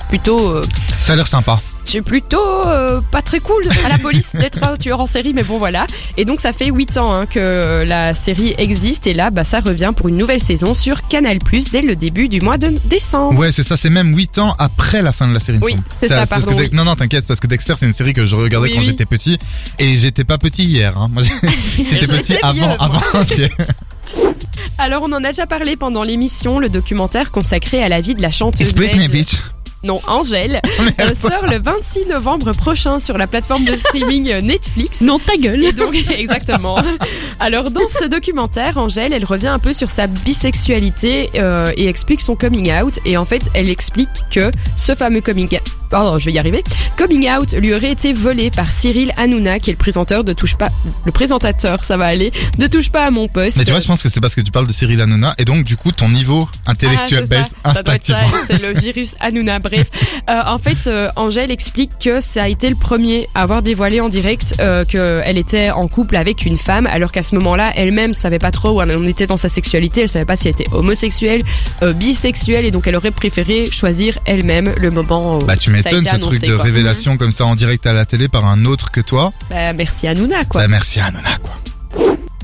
Plutôt euh, Ça a l'air sympa. Es plutôt euh, pas très cool à la police d'être un tueur en série, mais bon voilà. Et donc ça fait 8 ans hein, que la série existe et là, bah, ça revient pour une nouvelle saison sur Canal+, dès le début du mois de décembre. Ouais, c'est ça, c'est même 8 ans après la fin de la série. Oui, c'est ça, que pardon, oui. Non, non, t'inquiète, parce que Dexter, c'est une série que je regardais Oui, quand oui. j'étais petit. Et j'étais pas petit hier. Hein. Moi, j'étais petit avant, avant. Alors on en a déjà parlé pendant l'émission, le documentaire consacré à la vie de la chanteuse It's Britney, bitch. Non Angèle, euh, sort le 26 novembre prochain sur la plateforme de streaming euh, Netflix. Non, ta gueule. Et donc, exactement. Alors, dans ce documentaire, Angèle, elle revient un peu sur sa bisexualité euh, et explique son coming out. Et en fait, elle explique que ce fameux coming out, pardon, je vais y arriver, coming out lui aurait été volé par Cyril Hanouna, qui est le présentateur de Touche pas, le présentateur, ça va aller, de Touche pas à mon poste. Mais tu vois, je pense que c'est parce que tu parles de Cyril Hanouna et donc du coup ton niveau intellectuel Ah, baisse ça. Instinctivement. C'est le virus Hanouna. Bref, Euh, en fait, euh, Angèle explique que ça a été le premier à avoir dévoilé en direct euh, qu'elle était en couple avec une femme, alors qu'à ce moment-là, elle-même savait pas trop où elle en était dans sa sexualité. Elle savait pas si elle était homosexuelle, euh, bisexuelle, et donc elle aurait préféré choisir elle-même le moment. Où Bah tu été ce annoncé, truc de quoi. révélation comme ça en direct à la télé par un autre que toi. Bah, merci Hanouna, quoi. Bah merci Hanouna quoi.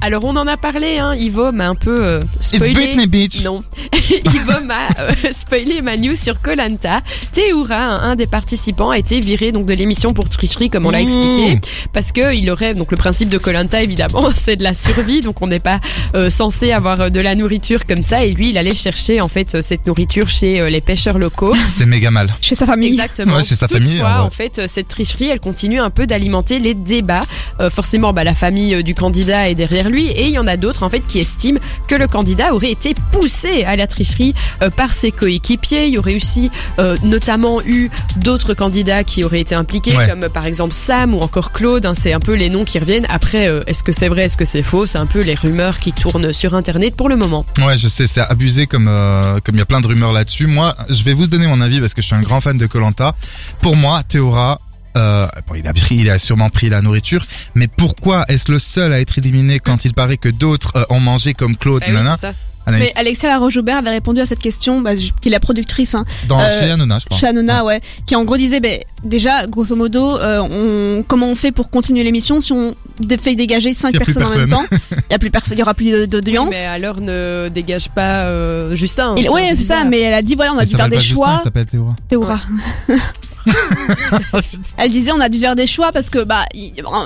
Alors on en a parlé, hein. Ivo m'a un peu euh, It's spoilé. Britney bitch. Non. Ivo m'a euh, spoilé ma news sur Colanta. Théoura, un, un des participants, a été viré donc de l'émission pour tricherie, comme on l'a Mmh. expliqué, parce que il aurait donc le principe de Colanta évidemment, c'est de la survie, donc on n'est pas euh, censé avoir de la nourriture comme ça, et lui il allait chercher en fait cette nourriture chez euh, les pêcheurs locaux. C'est méga mal. Chez sa famille. Exactement. Ouais, c'est sa Toutefois, famille, ouais. en fait, cette tricherie, elle continue un peu d'alimenter les débats. Euh, forcément, bah, la famille euh, du candidat est derrière lui, et il y en a d'autres en fait qui estiment que le candidat aurait été poussé à la tricherie euh, par ses coéquipiers. Il y aurait aussi euh, notamment eu d'autres candidats qui auraient été impliqués, Ouais. comme par exemple Sam ou encore Claude. hein, c'est un peu les noms qui reviennent. Après, euh, est-ce que c'est vrai, est-ce que c'est faux? C'est un peu les rumeurs qui tournent sur Internet pour le moment. Ouais, je sais, c'est abusé comme comme il y a plein de rumeurs là-dessus. Moi, je vais vous donner mon avis parce que je suis un grand fan de Colanta. Pour moi, Théora euh, bon, il a pris, il a sûrement pris la nourriture, mais pourquoi est-ce le seul à être éliminé quand il paraît que d'autres euh, ont mangé comme Claude, oui, nana. Anaïs, Mais Alexia Laroche-Joubert avait répondu à cette question, bah, je- qui est la productrice, hein, dans euh, chez Hanouna, je crois. chez Hanouna, ouais, qui en gros disait, ben déjà, grosso modo, euh, on, comment on fait pour continuer l'émission si on fait dégager cinq S'il y a plus personnes en même temps? Il y a plus personne, il y aura plus de- Oui, d'audience. mais alors ne dégage pas euh, Justin. C'est ouais, un c'est ça, mais elle a dit voilà, on a Il dû faire des Justin, choix. il s'appelle Théora. Théora. Elle disait on a dû faire des choix parce que bah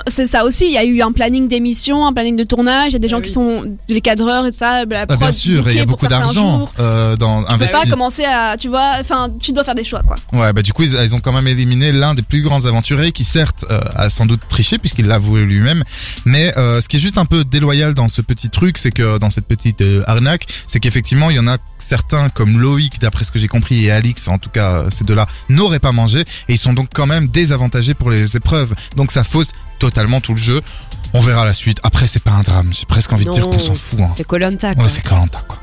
c'est ça aussi. Il y a eu un planning d'émission, un planning de tournage. Il y a des gens oui. qui sont les cadreurs et tout ça. La Ah, prod bien sûr, et il y a beaucoup d'argent euh, dans Tu peux pas investi. commencer à tu vois. Enfin, tu dois faire des choix quoi. Ouais, bah du coup ils, ils ont quand même éliminé l'un des plus grands aventuriers qui certes euh, a sans doute triché puisqu'il l'a avoué lui-même, mais euh, ce qui est juste un peu déloyal dans ce petit truc, c'est que dans cette petite euh, arnaque, c'est qu'effectivement il y en a certains comme Loïc, d'après ce que j'ai compris, et Alix, en tout cas euh, ces deux-là, n'auraient pas mangé et ils sont donc quand même désavantagés pour les épreuves. Donc ça fausse totalement tout le jeu. On verra la suite. Après c'est pas un drame, j'ai presque envie de dire qu'on s'en fout. Hein. C'est Colanta. Ouais, c'est Colanta quoi.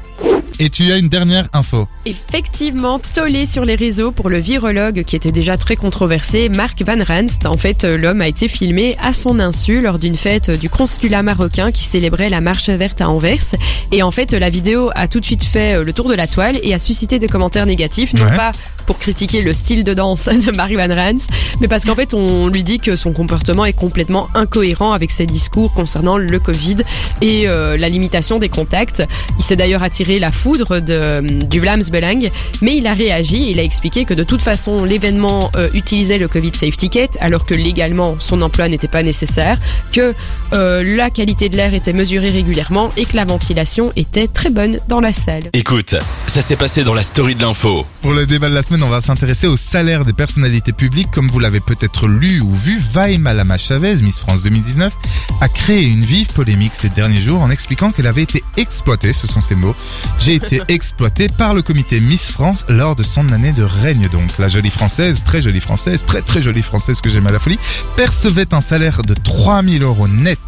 Et tu as une dernière info. Effectivement, tollé sur les réseaux pour le virologue qui était déjà très controversé, Mark Van Ranst. En fait, euh, l'homme a été filmé à son insu lors d'une fête du consulat marocain qui célébrait la marche verte à Anvers. Et en fait, la vidéo a tout de suite fait euh, le tour de la toile et a suscité des commentaires négatifs, non Ouais. pas pour critiquer le style de danse de Mark Van Ranst, mais parce qu'en fait, on lui dit que son comportement est complètement incohérent avec ses discours concernant le Covid et euh, la limitation des contacts. Il s'est d'ailleurs attiré la foudre de, du Vlaams Belang, mais il a réagi et il a expliqué que de toute façon, l'événement euh, utilisait le Covid Safe Ticket, alors que légalement, son emploi n'était pas nécessaire, que euh, la qualité de l'air était mesurée régulièrement et que la ventilation était très bonne dans la salle. Écoute, ça s'est passé dans la story de l'info. Pour le débat de la semaine, on va s'intéresser au salaire des personnalités publiques. Comme vous l'avez peut-être lu ou vu, Vaima Lama Chavez, Miss France 2019, a créé une vive polémique ces derniers jours en expliquant qu'elle avait été exploitée, ce sont ses mots. J'ai été exploitée par le comité Miss France lors de son année de règne donc. La jolie française, très jolie française, très très jolie française que j'aime à la folie, percevait un salaire de 3000 euros net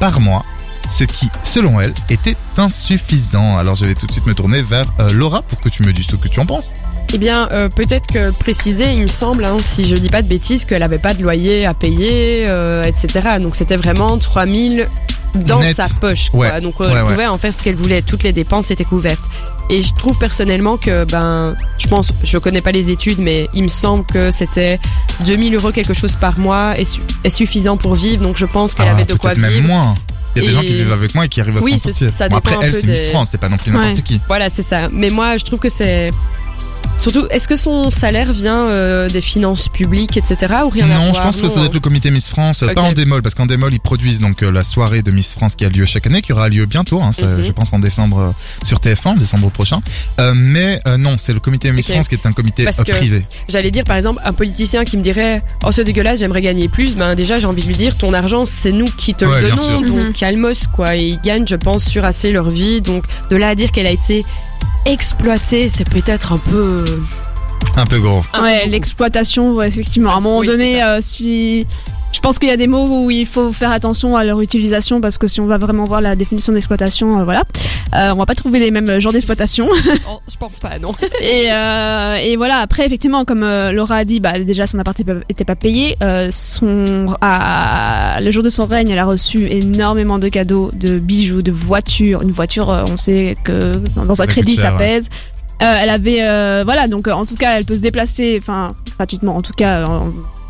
par mois ce qui, selon elle, était insuffisant. Alors je vais tout de suite me tourner vers euh, Laura pour que tu me dises ce que tu en penses. Eh bien, euh, peut-être que préciser, il me semble, hein, si je dis pas de bêtises, qu'elle avait pas de loyer à payer, euh, etc. Donc c'était vraiment 3000 dans Net. sa poche. Quoi. Ouais. Donc Ouais, elle ouais. pouvait en faire ce qu'elle voulait. Toutes les dépenses étaient couvertes. Et je trouve personnellement que, ben, je pense, je connais pas les études, mais il me semble que c'était 2000 euros quelque chose par mois est, su- est suffisant pour vivre. Donc je pense qu'elle Ah, avait de quoi peut-être même vivre. moins. Il y a des gens qui vivent avec moi et qui arrivent à Oui, s'en c'est- sortir. ça Bon, après, elle, c'est Miss des- France, c'est pas non plus n'importe Ouais. qui. Voilà, c'est ça. Mais moi, je trouve que c'est surtout. Est-ce que son salaire vient euh, des finances publiques, etc., ou rien à Non, voir je pense que ça doit être le comité Miss France, euh, pas en démol, parce qu'en démol, ils produisent donc euh, la soirée de Miss France qui a lieu chaque année, qui aura lieu bientôt, hein, ça, Mhm. je pense en décembre euh, sur TF1, décembre prochain. Euh, mais euh, non, c'est le comité Miss. France qui est un comité Parce que- privé. J'allais dire par exemple un politicien qui me dirait oh c'est dégueulasse j'aimerais gagner plus ben déjà j'ai envie de lui dire ton argent c'est nous qui te Ouais, le donnons donc Mhm. calmos quoi et ils gagnent je pense sur assez leur vie donc de là à dire qu'elle a été exploitée c'est peut-être un peu Un peu gros. Ouais, l'exploitation, ouais, effectivement. À un moment oui, donné, euh, si. Je pense qu'il y a des mots où il faut faire attention à leur utilisation parce que si on va vraiment voir la définition d'exploitation, euh, voilà, euh, on va pas trouver les mêmes genres d'exploitation. Oh, je pense pas non et, euh, et voilà. Après, effectivement, comme euh, Laura a dit, bah déjà son appart était pas- payé. Euh, son à- le jour de son règne, elle a reçu énormément de cadeaux, de bijoux, de voitures. Une voiture, euh, on sait que dans un Ça crédit, ça ouais. pèse. Euh, elle avait, euh, voilà, donc euh, en tout cas, elle peut se déplacer, enfin gratuitement, en tout cas.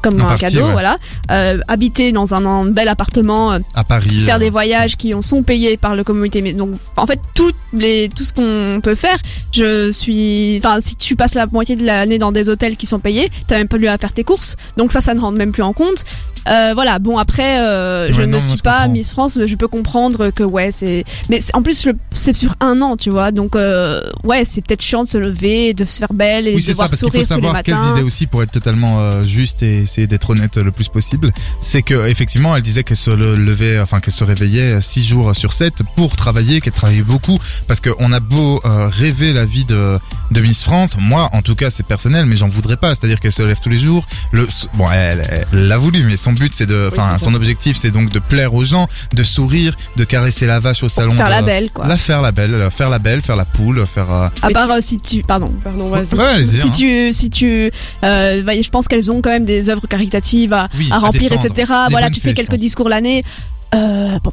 Comme En un partie, cadeau, ouais. voilà. Euh, habiter dans un, un bel appartement, euh, À Paris. faire euh, des voyages qui en sont payés par le communauté. Mais donc, en fait, tout les tout ce qu'on peut faire, je suis. Enfin, si tu passes la moitié de l'année dans des hôtels qui sont payés, t'as même pas lieu à faire tes courses. Donc ça, ça ne rentre même plus en compte. Euh, voilà. Bon, après, euh, je Ouais, ne non, suis je pas comprends. Miss France, mais je peux comprendre que ouais, c'est. Mais en plus, c'est sur un an, tu vois. Donc euh, ouais, c'est peut-être chiant de se lever, de se faire belle et Oui, de c'est ça, devoir parce qu'il sourire faut tous les savoir ce qu'elle disait aussi pour être totalement euh, juste et essayer d'être honnête le plus possible. C'est que effectivement, elle disait qu'elle se le- levait, enfin qu'elle se réveillait 6 jours sur 7 pour travailler, qu'elle travaillait beaucoup. Parce qu'on a beau euh, rêver la vie de, de Miss France, moi en tout cas c'est personnel, mais j'en voudrais pas. C'est-à-dire qu'elle se lève tous les jours. Le, bon, elle l'a voulu, mais son but c'est de, enfin ça. son objectif c'est donc de plaire aux gens, de sourire, de caresser la vache au salon. Faire de- la belle, quoi. La faire la belle, faire la belle, faire la poule, faire. euh, À part tu- euh, si tu, pardon. pardon vas-y Ouais, si hein. tu si tu euh, bah, je pense qu'elles ont quand même des œuvres caritatives à, Oui, à à remplir etc Les voilà tu fais je quelques discours l'année euh, bon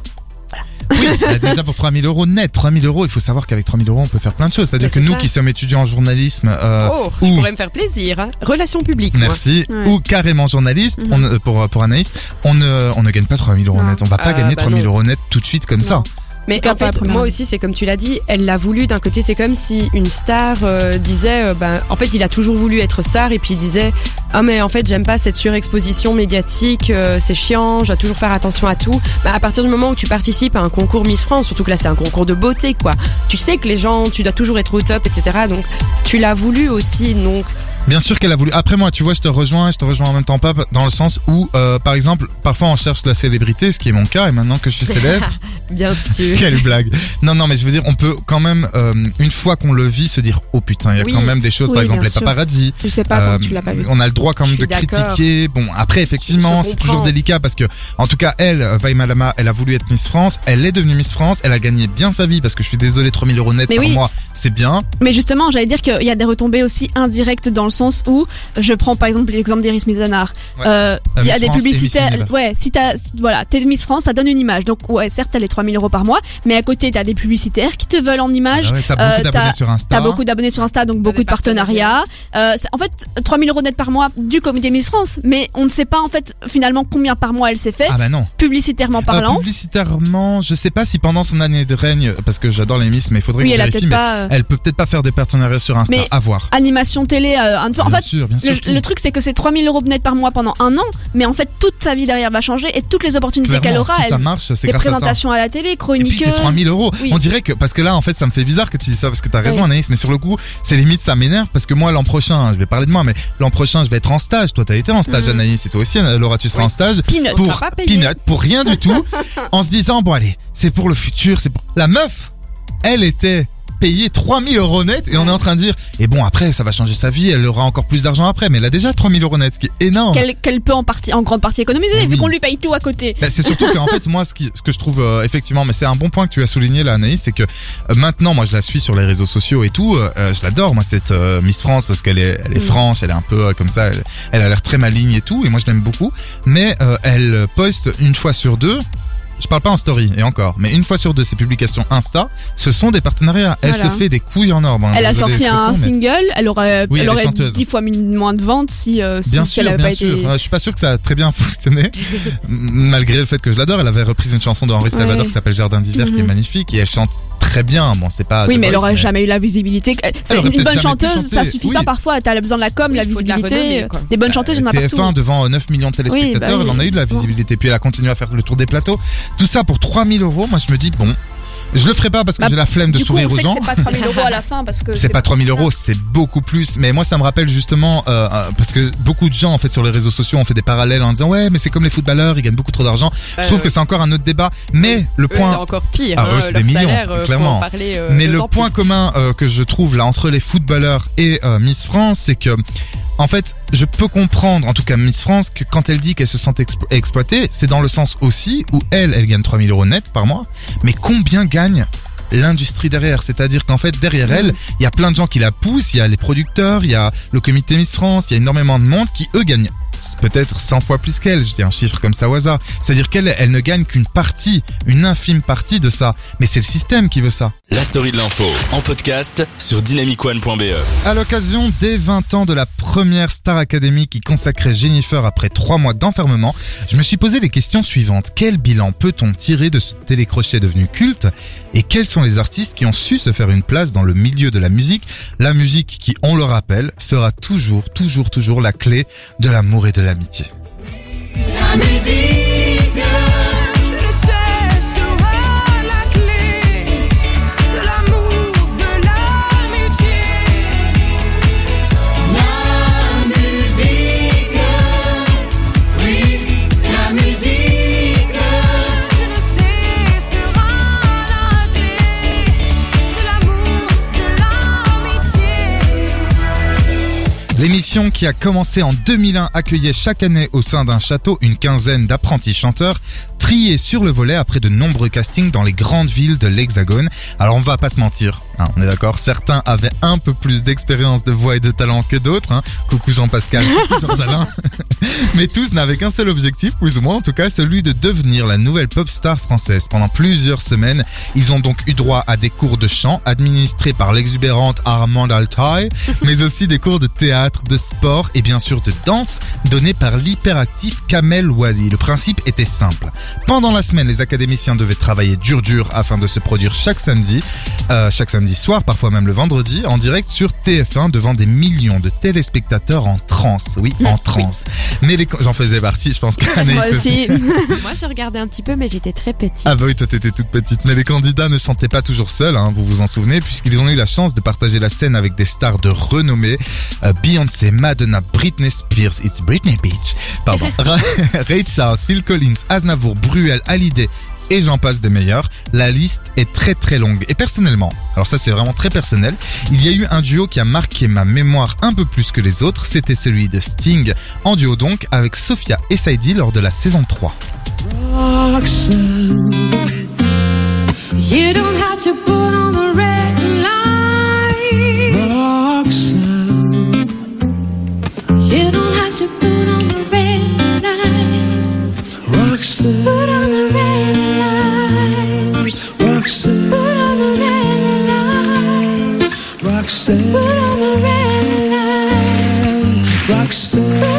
Oui, bah déjà pour 3000 euros net, 3000 euros, il faut savoir qu'avec 3000 euros, on peut faire plein de choses. C'est-à-dire que nous ça. qui sommes étudiants en journalisme, euh, oh je ou- pourrais me faire plaisir hein. relations publiques merci, Ouais. ou carrément journaliste, Mhm. on, pour, pour Anaïs, on ne, on ne gagne pas 3000 euros Non. net. On va pas Ah, gagner bah 3000 non. euros net tout de suite comme ça. Mais en fait, moi aussi, c'est comme tu l'as dit, elle l'a voulu. D'un côté, c'est comme si une star euh, disait, euh, ben, en fait, il a toujours voulu être star, et puis il disait, ah mais en fait, j'aime pas cette surexposition médiatique, euh, c'est chiant, je dois toujours faire attention à tout. Ben, à partir du moment où tu participes à un concours Miss France, surtout que là, c'est un concours de beauté, quoi. Tu sais que les gens, tu dois toujours être au top, etc. Donc, tu l'as voulu aussi, donc. Bien sûr qu'elle a voulu. Après moi, tu vois, je te rejoins, je te rejoins en même temps pas dans le sens où, euh, par exemple, parfois on cherche la célébrité, ce qui est mon cas, et maintenant que je suis célèbre, Bien sûr. Quelle blague. Non, non, mais je veux dire, on peut quand même, euh, une fois qu'on le vit, se dire, oh putain, il y a Oui. quand même des choses, Oui, par exemple, les sûr. paparazzi. tu sais pas tant Euh, que tu l'as pas vu On a le droit quand même de critiquer. Bon, après, effectivement, c'est toujours délicat parce que, en tout cas, elle, Vaima Lama, elle a voulu être Miss France. Elle est devenue Miss France. Elle a gagné bien sa vie parce que je suis désolé, 3000 euros net Mais par oui. mois, c'est bien. mais justement j'allais dire qu'il y a des retombées aussi indirectes dans le sens où je prends par exemple l'exemple d'Iris Mizanar Ouais. euh, il y a des Univers. ouais si t'as voilà t'es Miss France ça donne une image donc ouais certes t'as les 3000 euros par mois mais à côté t'as des publicitaires qui te veulent en image Ah ouais, t'as beaucoup Euh, d'abonnés sur Insta. T'as beaucoup d'abonnés sur Insta, donc beaucoup de partenariats. Euh, en fait, 3000 euros net par mois du comité Miss France, mais on ne sait pas en fait finalement combien par mois elle s'est fait, Ah bah non. publicitairement Euh, parlant. publicitairement, je sais pas si pendant son année de règne, parce que j'adore les Miss, mais il faudrait oui, que elle a vérifie, mais pas euh, elle peut peut-être pas faire des partenariats sur Insta. Mais- à voir. animation télé. En bien fait, sûr, bien sûr. le, truc c'est que c'est 3000 euros net par mois pendant un an, mais en fait toute sa vie derrière va changer et toutes les opportunités qu'elle aura, si ça elle, marche, c'est grâce à ça. à, la télé, Et puis chroniqueuse. c'est 3000 euros. Oui. On dirait que parce que là en fait ça me fait bizarre que tu dis ça parce que t'as raison Oui. Anaïs, mais sur le coup c'est limite ça m'énerve parce que moi l'an prochain, je vais parler de moi, mais l'an prochain je vais être en stage. Toi t'as été en stage Mhm. Anaïs et toi aussi Laura tu seras Oui. en stage Peanuts. On pour peanut, pour rien du tout, en se disant bon allez c'est pour le futur, c'est pour la meuf. Elle était payée 3000 euros net et on est en train de dire et bon après ça va changer sa vie, elle aura encore plus d'argent après, mais elle a déjà 3000 euros net, ce qui est énorme. Qu'elle qu'elle peut en partie, en grande partie économiser, Oui. vu qu'on lui paye tout à côté. Bah, c'est surtout qu'en fait moi ce, qui, ce que je trouve euh, effectivement mais c'est un bon point que tu as souligné là Anaïs c'est que euh, maintenant moi je la suis sur les réseaux sociaux et tout euh, je l'adore moi cette euh, Miss France parce qu'elle est elle est Mm. franche elle est un peu euh, comme ça elle, elle a l'air très maligne et tout et moi je l'aime beaucoup mais euh, elle poste une fois sur deux je parle pas en story et encore, mais une fois sur deux, ses publications Insta, ce sont des partenariats. Elle Voilà. se fait des couilles en or. Bon, Elle a sorti un mais- single, elle aurait, Oui, elle elle est aurait chanteuse. 10 fois min- moins de ventes si, euh, si, Bien si sûr, elle avait bien pas sûr. été. Euh, je suis pas sûr que ça a très bien fonctionné, M- malgré le fait que je l'adore. Elle avait repris une chanson de Henri Salvador Ouais. qui s'appelle Jardin d'hiver, qui est Mhm. magnifique et elle chante très bien. Bon, c'est pas. Oui, The mais elle Voice, aurait jamais eu la visibilité. C'est aurait une peut-être bonne jamais pu chanteuse, ça chanter, suffit oui. pas parfois. T'as besoin de la com, la il faut de la visibilité. renommée, quoi. Des bonnes chanteuses, il y en a partout. TF1 devant euh, 9 millions de téléspectateurs, Oui, bah oui. elle en a eu de la visibilité. Puis elle a continué à faire le tour des plateaux. Tout ça pour 3000 euros. Moi, je me dis, bon, je le ferai pas parce que Bah, j'ai la flemme de Du coup, sourire on aux sait gens. c'est pas 3000 euros à la fin parce que C'est pas 3000 euros, c'est beaucoup plus. Mais moi, ça me rappelle justement, euh, euh, parce que beaucoup de gens, en fait, sur les réseaux sociaux, ont fait des parallèles en disant, ouais, mais c'est comme les footballeurs, ils gagnent beaucoup trop d'argent. Je trouve Euh, que c'est encore un autre débat. Mais le Eux, c'est point, encore pire. Ah, hein, eux, c'est des millions, salaire, euh, clairement. parler, euh, Mais le point plus. commun euh, que je trouve là entre les footballeurs et euh, Miss France, c'est que en fait, je peux comprendre, en tout cas Miss France, que quand elle dit qu'elle se sent explo- exploitée, c'est dans le sens aussi où elle, elle gagne 3000 euros net par mois, mais combien gagne l'industrie derrière? C'est-à-dire qu'en fait, derrière elle, il y a plein de gens qui la poussent, il y a les producteurs, il y a le comité Miss France, il y a énormément de monde qui, eux, gagnent peut-être 100 fois plus qu'elle, je dis un chiffre comme ça au hasard. C'est-à-dire qu'elle, elle ne gagne qu'une partie, une infime partie de ça. Mais c'est le système qui veut ça. La story de l'info en podcast sur dynamicone.be. À l'occasion des 20 ans de la première Star Academy qui consacrait Jennifer après 3 mois d'enfermement, je me suis posé les questions suivantes. Quel bilan peut-on tirer de ce télécrochet devenu culte? Et quels sont les artistes qui ont su se faire une place dans le milieu de la musique? La musique qui, on le rappelle, sera toujours, toujours, toujours la clé de l'amour et de l'amitié. La musique, L'émission qui a commencé en 2001 accueillait chaque année au sein d'un château une quinzaine d'apprentis chanteurs triés sur le volet après de nombreux castings dans les grandes villes de l'Hexagone. Alors on va pas se mentir, hein, on est d'accord, certains avaient un peu plus d'expérience de voix et de talent que d'autres. Hein. Coucou Jean-Pascal, coucou Jean-Alain. Mais tous n'avaient qu'un seul objectif, plus ou moins en tout cas, celui de devenir la nouvelle pop star française. Pendant plusieurs semaines, ils ont donc eu droit à des cours de chant administrés par l'exubérante Armand Altaï, mais aussi des cours de théâtre, de sport et bien sûr de danse donnés par l'hyperactif Kamel Wadi. Le principe était simple. Pendant la semaine, les académiciens devaient travailler dur dur afin de se produire chaque samedi, euh, chaque samedi soir, parfois même le vendredi, en direct sur TF1 devant des millions de téléspectateurs en transe. Oui, en transe. Mais les, j'en faisais partie, je pense qu'Anaïs Moi aussi. Moi, je regardais un petit peu, mais j'étais très petite. Ah bah oui, toi t'étais toute petite. Mais les candidats ne chantaient pas toujours seuls, hein, vous vous en souvenez, puisqu'ils ont eu la chance de partager la scène avec des stars de renommée. Euh, Beyoncé, Madonna, Britney Spears, It's Britney Beach, pardon, Ra- Ray Charles, Phil Collins, Aznavour, Bruel, Hallyday et j'en passe des meilleurs. La liste est très très longue. Et personnellement, alors ça c'est vraiment très personnel, il y a eu un duo qui a marqué ma mémoire un peu plus que les autres, c'était celui de Sting, en duo donc avec Sophia et Saidi lors de la saison 3. You don't have to put on the red Roxanne. Put on the red light. Roxanne. Put on the red light. Roxanne. Put on the red light. Roxanne.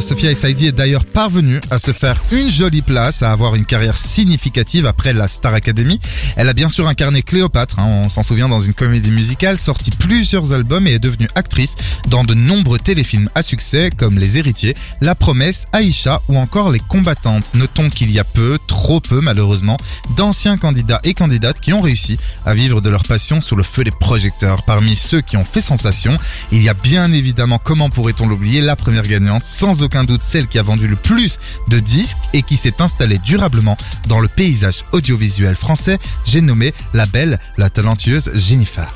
Sophia Saidi est d'ailleurs parvenue à se faire une jolie place, à avoir une carrière significative après la Star Academy. Elle a bien sûr incarné Cléopâtre, hein, on s'en souvient dans une comédie musicale, sorti plusieurs albums et est devenue actrice dans de nombreux téléfilms à succès comme Les Héritiers, La Promesse, Aïcha ou encore Les Combattantes. Notons qu'il y a peu, trop peu malheureusement, d'anciens candidats et candidates qui ont réussi à vivre de leur passion sous le feu des projecteurs. Parmi ceux qui ont fait sensation, il y a bien évidemment, comment pourrait-on l'oublier, la première gagnante, sans aucun doute celle qui a vendu le plus de disques et qui s'est installée durablement dans le paysage audiovisuel français. J'ai nommé la belle, la talentueuse Jennifer.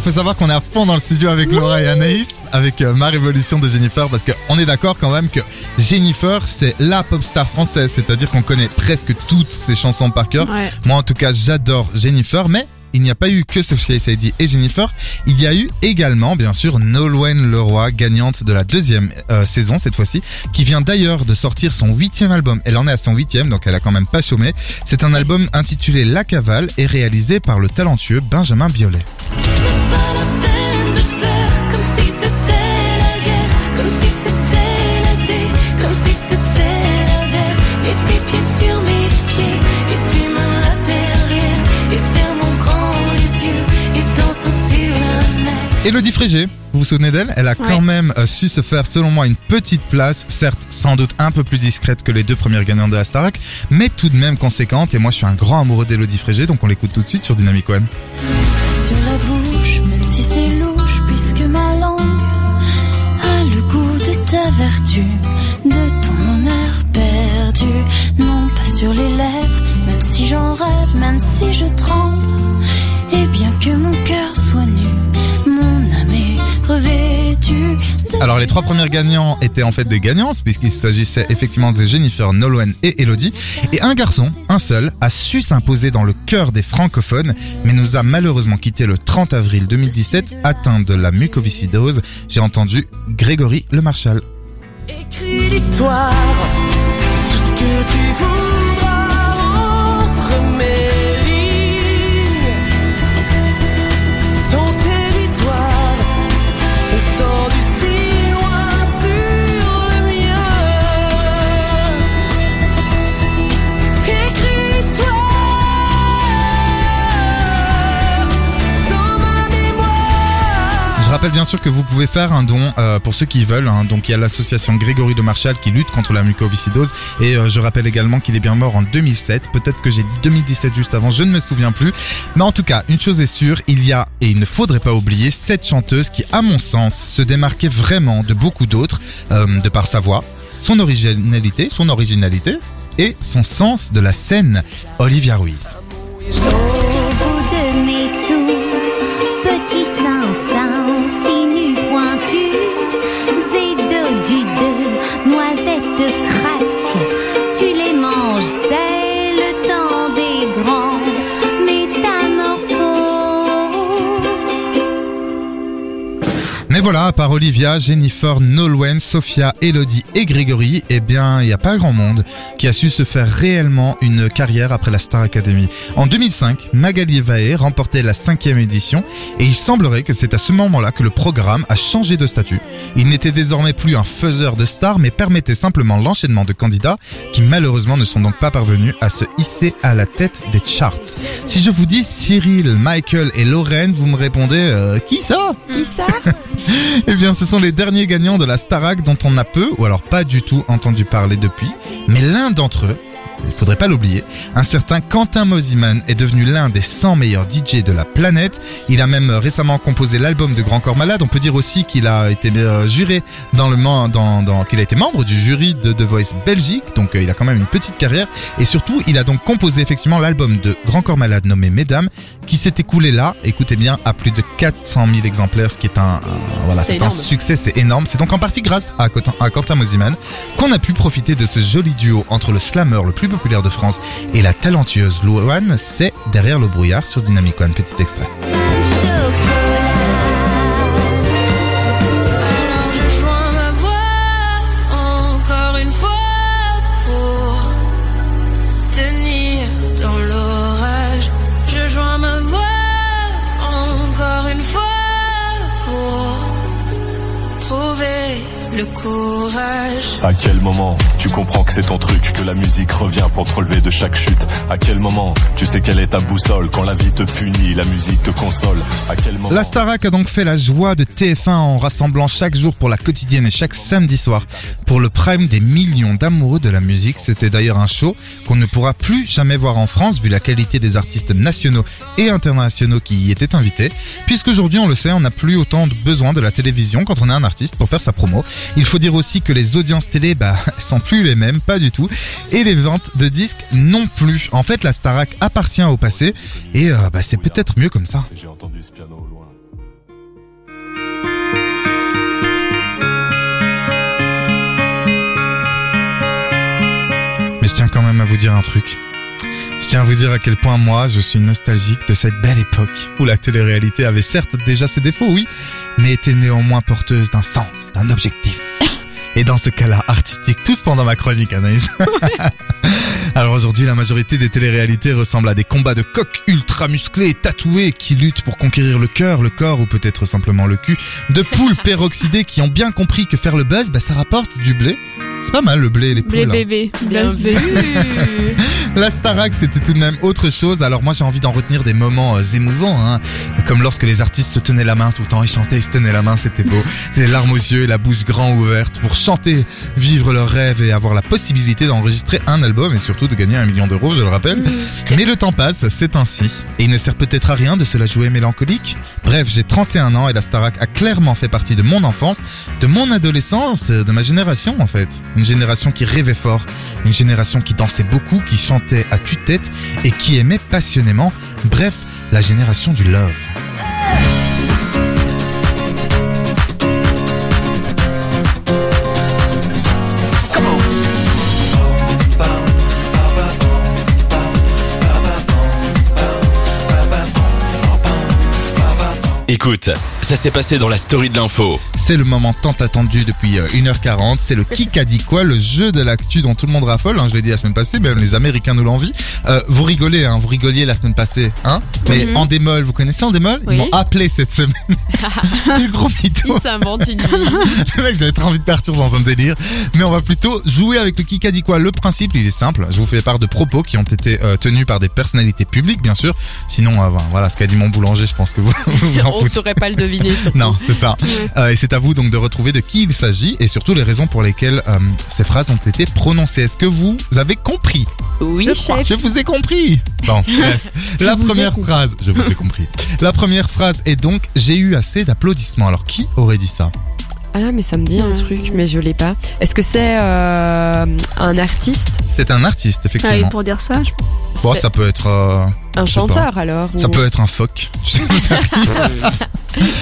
Il faut savoir qu'on est à fond dans le studio avec Laura et Anaïs, avec euh, ma révolution de Jennifer, parce qu'on est d'accord quand même que Jennifer, c'est la pop star française, c'est-à-dire qu'on connaît presque toutes ses chansons par cœur. Ouais. Moi, en tout cas, j'adore Jennifer, mais il n'y a pas eu que Sophia Saidi et Jennifer. Il y a eu également, bien sûr, Nolwenn Leroy, gagnante de la deuxième euh, saison cette fois-ci, qui vient d'ailleurs de sortir son huitième album. Elle en est à son huitième, donc elle a quand même pas chômé. C'est un album intitulé La Cavale et réalisé par le talentueux Benjamin Biolay. Elodie Frégé, vous vous souvenez d'elle? Elle a quand Ouais. même euh, su se faire, selon moi, une petite place, certes sans doute un peu plus discrète que les deux premières gagnantes de la Starac, mais tout de même conséquente. Et moi, je suis un grand amoureux d'Elodie Frégé, donc on l'écoute tout de suite sur Dynamic One. sur la bouche, même si c'est louche, puisque ma langue a le goût de ta vertu, de ton honneur perdu. Non, pas sur les lèvres, même si j'en rêve, même si je tremble. Et bien que mon cœur Alors les trois premières gagnants étaient en fait des gagnantes puisqu'il s'agissait effectivement de Jennifer, Nolwenn et Elodie. Et un garçon, un seul, a su s'imposer dans le cœur des francophones mais nous a malheureusement quitté le 30 avril 2017 atteint de la mucoviscidose. J'ai entendu Grégory Le Marchal. Écris l'histoire, tout ce que tu voudras entre mes Je rappelle bien sûr que vous pouvez faire un don euh, pour ceux qui veulent. hein. Donc il y a l'association Grégory de Marchal qui lutte contre la mucoviscidose. Et euh, je rappelle également qu'il est bien mort en 2007. Peut-être que j'ai dit 2017 juste avant, je ne me souviens plus. Mais en tout cas, une chose est sûre, il y a, et il ne faudrait pas oublier, cette chanteuse qui, à mon sens, se démarquait vraiment de beaucoup d'autres, euh, de par sa voix, son originalité, son originalité et son sens de la scène, Olivia Ruiz. Mais voilà, à part Olivia, Jennifer, Nolwenn, Sophia, Elodie et Grégory, eh bien, il n'y a pas grand monde qui a su se faire réellement une carrière après la Star Academy. En 2005, Magali Vaé remportait la cinquième édition et il semblerait que c'est à ce moment-là que le programme a changé de statut. Il n'était désormais plus un faiseur de stars, mais permettait simplement l'enchaînement de candidats qui malheureusement ne sont donc pas parvenus à se hisser à la tête des charts. Si je vous dis Cyril, Michael et Lorraine, vous me répondez euh, qui ça? Qui ça? eh bien, ce sont les derniers gagnants de la Starac dont on a peu, ou alors pas du tout entendu parler depuis. Mais l'un d'entre eux, il faudrait pas l'oublier, un certain Quentin Mosiman est devenu l'un des 100 meilleurs DJ de la planète. Il a même euh, récemment composé l'album de Grand Corps Malade. On peut dire aussi qu'il a été euh, juré dans le dans, dans qu'il a été membre du jury de The Voice Belgique. Donc euh, il a quand même une petite carrière et surtout il a donc composé effectivement l'album de Grand Corps Malade nommé Mesdames qui s'est écoulé là, écoutez bien, à plus de 400 000 exemplaires, ce qui est un, voilà, C'est un succès, c'est énorme. C'est donc en partie grâce à Quentin, à Quentin Mosiman qu'on a pu profiter de ce joli duo entre le slammer le plus populaire de France et la talentueuse Louane. C'est derrière le brouillard sur Dynamic One. Petit extrait. Le courage. À quel moment tu comprends que c'est ton truc, que la musique revient pour te relever de chaque chute? À quel moment tu sais quelle est ta boussole Quand la vie te punit, la musique te console? À quel moment La Starac a donc fait la joie de TF1 en rassemblant chaque jour pour la quotidienne et chaque samedi soir pour le prime des millions d'amoureux de la musique. C'était d'ailleurs un show qu'on ne pourra plus jamais voir en France vu la qualité des artistes nationaux et internationaux qui y étaient invités. Puisqu'aujourd'hui, on le sait, on n'a plus autant de besoin de la télévision quand on est un artiste pour faire sa promo. Il faut dire aussi que les audiences télé, bah, elles sont plus les mêmes, pas du tout. Et les ventes de disques non plus. En fait, la Starac appartient au passé et euh, bah, c'est peut-être mieux comme ça. J'ai entendu ce piano au loin Mais je tiens quand même à vous dire un truc. Je tiens à vous dire à quel point moi je suis nostalgique de cette belle époque où la télé-réalité avait certes déjà ses défauts, oui, mais était néanmoins porteuse d'un sens, d'un objectif. Et dans ce cas-là, artistique, tous pendant ma chronique, Anaïs. Alors aujourd'hui, la majorité des téléréalités ressemblent à des combats de coqs ultra musclés et tatoués qui luttent pour conquérir le cœur, le corps ou peut-être simplement le cul, de poules peroxydées qui ont bien compris que faire le buzz, bah, ça rapporte du blé. C'est pas mal le blé et les poules. Blé hein. bébé. Bien vu. bébé. La Starac, c'était tout de même autre chose. Alors moi, j'ai envie d'en retenir des moments euh, émouvants, hein. comme lorsque les artistes se tenaient la main tout le temps, ils chantaient, ils se tenaient la main, c'était beau. Les larmes aux yeux et la bouche grand ouverte pour chanter, vivre leurs rêves et avoir la possibilité d'enregistrer un album et surtout de gagner un million d'euros, je le rappelle. Mais le temps passe, c'est ainsi. Et il ne sert peut-être à rien de se la jouer mélancolique. Bref, j'ai 31 ans et la Starac a clairement fait partie de mon enfance, de mon adolescence, de ma génération en fait. Une génération qui rêvait fort, une génération qui dansait beaucoup, qui chantait à tue-tête et qui aimait passionnément. Bref, la génération du love. Écoute, ça s'est passé dans la story de l'info. C'est le moment tant attendu depuis euh, 1h40. C'est le qui a dit quoi, le jeu de l'actu dont tout le monde raffole. Hein, je l'ai dit la semaine passée, même les Américains nous l'envient. Euh, vous rigolez, hein, vous rigoliez la semaine passée, hein Mais Mhm. en démol, vous connaissez en démol Oui. Ils m'ont appelé cette semaine. le gros mytho. Il s'invente une vie. Le mec, j'avais trop envie de partir dans un délire. Mais on va plutôt jouer avec le qui a dit quoi. Le principe, il est simple. Je vous fais part de propos qui ont été euh, tenus par des personnalités publiques, bien sûr. Sinon, euh, voilà, ce qu'a dit mon boulanger, je pense que vous vous en On foutez. saurait pas le deviner surtout. Non, c'est ça. Euh, et c'est à vous donc de retrouver de qui il s'agit et surtout les raisons pour lesquelles euh, ces phrases ont été prononcées. Est-ce que vous avez compris? Oui, Je crois. chef. Je vous ai compris. Bon, bref. la vous ai première compris. phrase, je vous ai compris. La première phrase est donc j'ai eu assez d'applaudissements. Alors qui aurait dit ça? Ah, mais ça me dit un truc, mais je l'ai pas. Est-ce que c'est euh, un artiste? C'est un artiste Ah oui, effectivement. pour dire ça, je- Bon, ça peut être euh, Un chanteur alors ça peut être un phoque. Tu sais,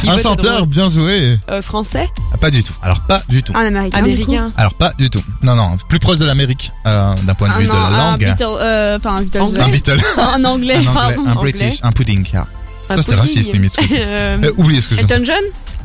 Il un chanteur, bien joué. Euh, français? Ah, Pas du tout. Alors pas du tout. un américain. du coup? Américain Alors pas du tout. Non non, plus proche de l'Amérique euh, d'un point de Ah vue non, de la un langue. Beatle, euh, enfin un Beatle. Anglais? Un Beatle. Un anglais, un anglais, pardon. un anglais. British, un pudding. yeah. Un Ça c'était raciste limite. ce que- Euh, Euh, oubliez ce que je Elton John?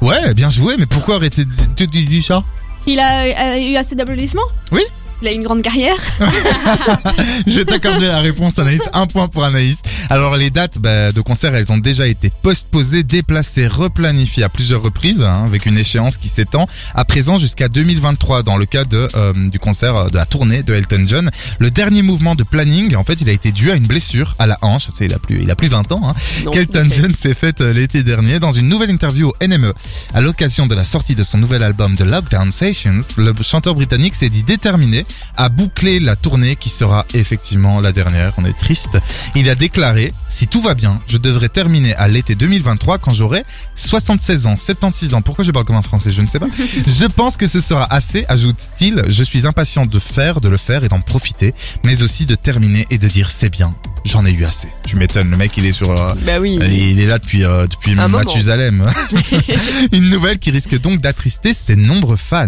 Ouais, bien joué, mais pourquoi arrêter de de- de- du ça? Il a, a eu assez d'applaudissements Oui. Il a une grande carrière. Je vais t'accorder la réponse Anaïs, un point pour Anaïs. Alors les dates bah, de concert, elles ont déjà été postposées, déplacées, replanifiées à plusieurs reprises, hein, avec une échéance qui s'étend à présent jusqu'à 2023 dans le cas de euh, du concert euh, de la tournée de Elton John. Le dernier mouvement de planning, en fait, il a été dû à une blessure à la hanche. Tu sais, il a plus, il a plus 20 ans. Hein. non, fait- John s'est faite euh, l'été dernier dans une nouvelle interview au NME. À l'occasion de la sortie de son nouvel album The Lockdown Sessions, le chanteur britannique s'est dit déterminé à boucler la tournée qui sera effectivement la dernière. On est triste. Il a déclaré, si tout va bien, je devrais terminer à l'été 2023 quand j'aurai 76 ans, 76 ans. Pourquoi je parle comme un français? Je ne sais pas. je pense que ce sera assez, ajoute-t-il. Je suis impatient de faire, de le faire et d'en profiter, mais aussi de terminer et de dire c'est bien. J'en ai eu assez. Tu m'étonnes, le mec il est sur, euh, Bah oui. il est là depuis euh, depuis Un moment. Mathusalem. Une nouvelle qui risque donc d'attrister ses nombreux fans.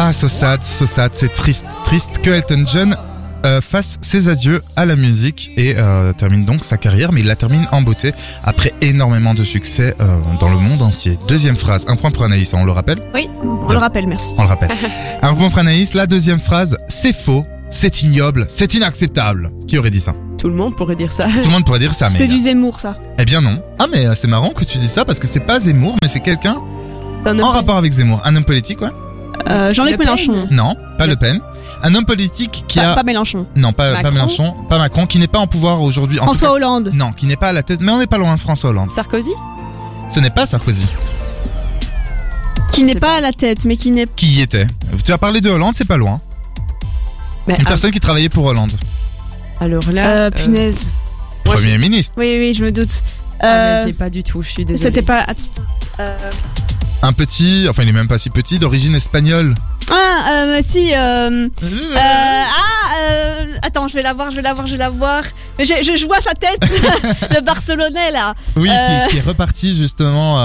Ah, so sad, so sad, c'est triste, triste que Elton John euh, fasse ses adieux à la musique et euh, termine donc sa carrière, mais il la termine en beauté après énormément de succès euh, dans le monde entier. Deuxième phrase, un point pour Anaïs, on le rappelle Oui, on le rappelle, merci. On le rappelle. un point pour Anaïs, la deuxième phrase, c'est faux, c'est ignoble, c'est inacceptable. Qui aurait dit ça? Tout le monde pourrait dire ça. Tout le monde pourrait dire ça, mais... C'est du Zemmour, ça. Eh bien non. Ah mais euh, c'est marrant que tu dis ça parce que c'est pas Zemmour, mais c'est quelqu'un Un en rapport avec Zemmour. Un homme politique, ouais Euh, Jean-Luc. Mélenchon. Non, pas Le- Le Pen. Un homme politique qui Pas, a... pas Mélenchon. Non, pas, pas Mélenchon, pas Macron, qui n'est pas en pouvoir aujourd'hui. En tout François cas- Hollande. Non, qui n'est pas à la tête, mais on n'est pas loin de François Hollande. Sarkozy Ce n'est pas Sarkozy. Qui n'est pas à la tête, mais qui n'est Qui y était Tu as parlé de Hollande, c'est pas loin. Mais Une ah, personne qui travaillait pour Hollande. alors là. Euh, euh, punaise. Moi, Premier ministre. Oui, oui, je me doute. Ah, Euh, mais j'ai pas du tout, je suis désolée. C'était pas. Euh, Un petit, enfin il est même pas si petit, d'origine espagnole. Ah, euh, si. Euh, euh, ah, euh, attends, je vais la voir, je vais la voir, je vais la voir. Mais je, je, je vois sa tête, le Barcelonais là. Oui, Euh. qui, qui est reparti justement.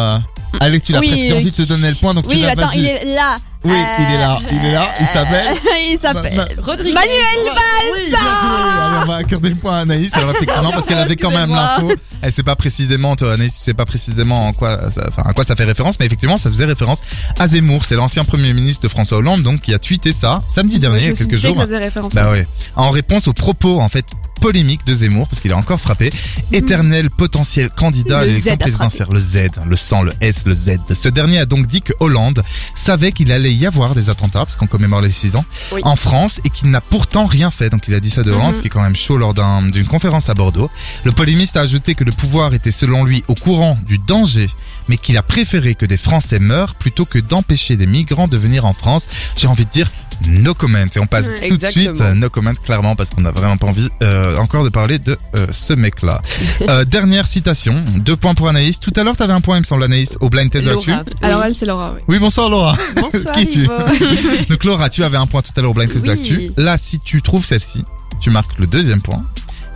Euh... Alex, tu l'as Oui, presque j'ai envie de te donner le point, donc tu Oui, l'as attends, il est là. Oui, Euh, il est là, il est là, il s'appelle. il s'appelle. Ma- ma- Rodrigue. Manuel Oui, joué. Allez, on va accorder le point à Anaïs. Alors effectivement, parce qu'elle avait quand même l'info. Elle sait pas précisément, toi, Anaïs, tu sais pas précisément en quoi, ça, enfin, à quoi ça fait référence, mais effectivement, ça faisait référence à Zemmour. C'est l'ancien premier ministre de François Hollande, donc qui a tweeté ça samedi dernier, il y a quelques jours. Ça faisait référence Bah à ça. ouais. En réponse aux propos, en fait, polémiques de Zemmour, parce qu'il est encore frappé, éternel potentiel candidat à Le l'élection a présidentielle. Le Z, le 100, le S, le Z. Ce dernier a donc dit que Hollande savait qu'il allait y avoir des attentats, parce qu'on commémore les 6 ans, Oui. en France, et qu'il n'a pourtant rien fait. Donc il a dit ça de Hollande, Mhm. ce qui est quand même chaud lors d'un- d'une conférence à Bordeaux. Le polémiste a ajouté que le pouvoir était selon lui au courant du danger, mais qu'il a préféré que des Français meurent plutôt que d'empêcher des migrants de venir en France. J'ai envie de dire no comment. Et on passe Ouais, tout de suite exactement. euh, no comment clairement parce qu'on n'a vraiment pas envie euh, encore de parler de euh, ce mec-là. Euh, dernière citation, deux points pour Anaïs. Tout à l'heure, t'avais un point, il me semble, Anaïs, au blind test. Laura. Alors Oui. elle, c'est Laura, oui. Oui, bonsoir Laura. Bonsoir, Qui tu. Donc Laura, tu avais un point tout à l'heure au blind test Oui. Là, si tu trouves celle-ci, tu marques le deuxième point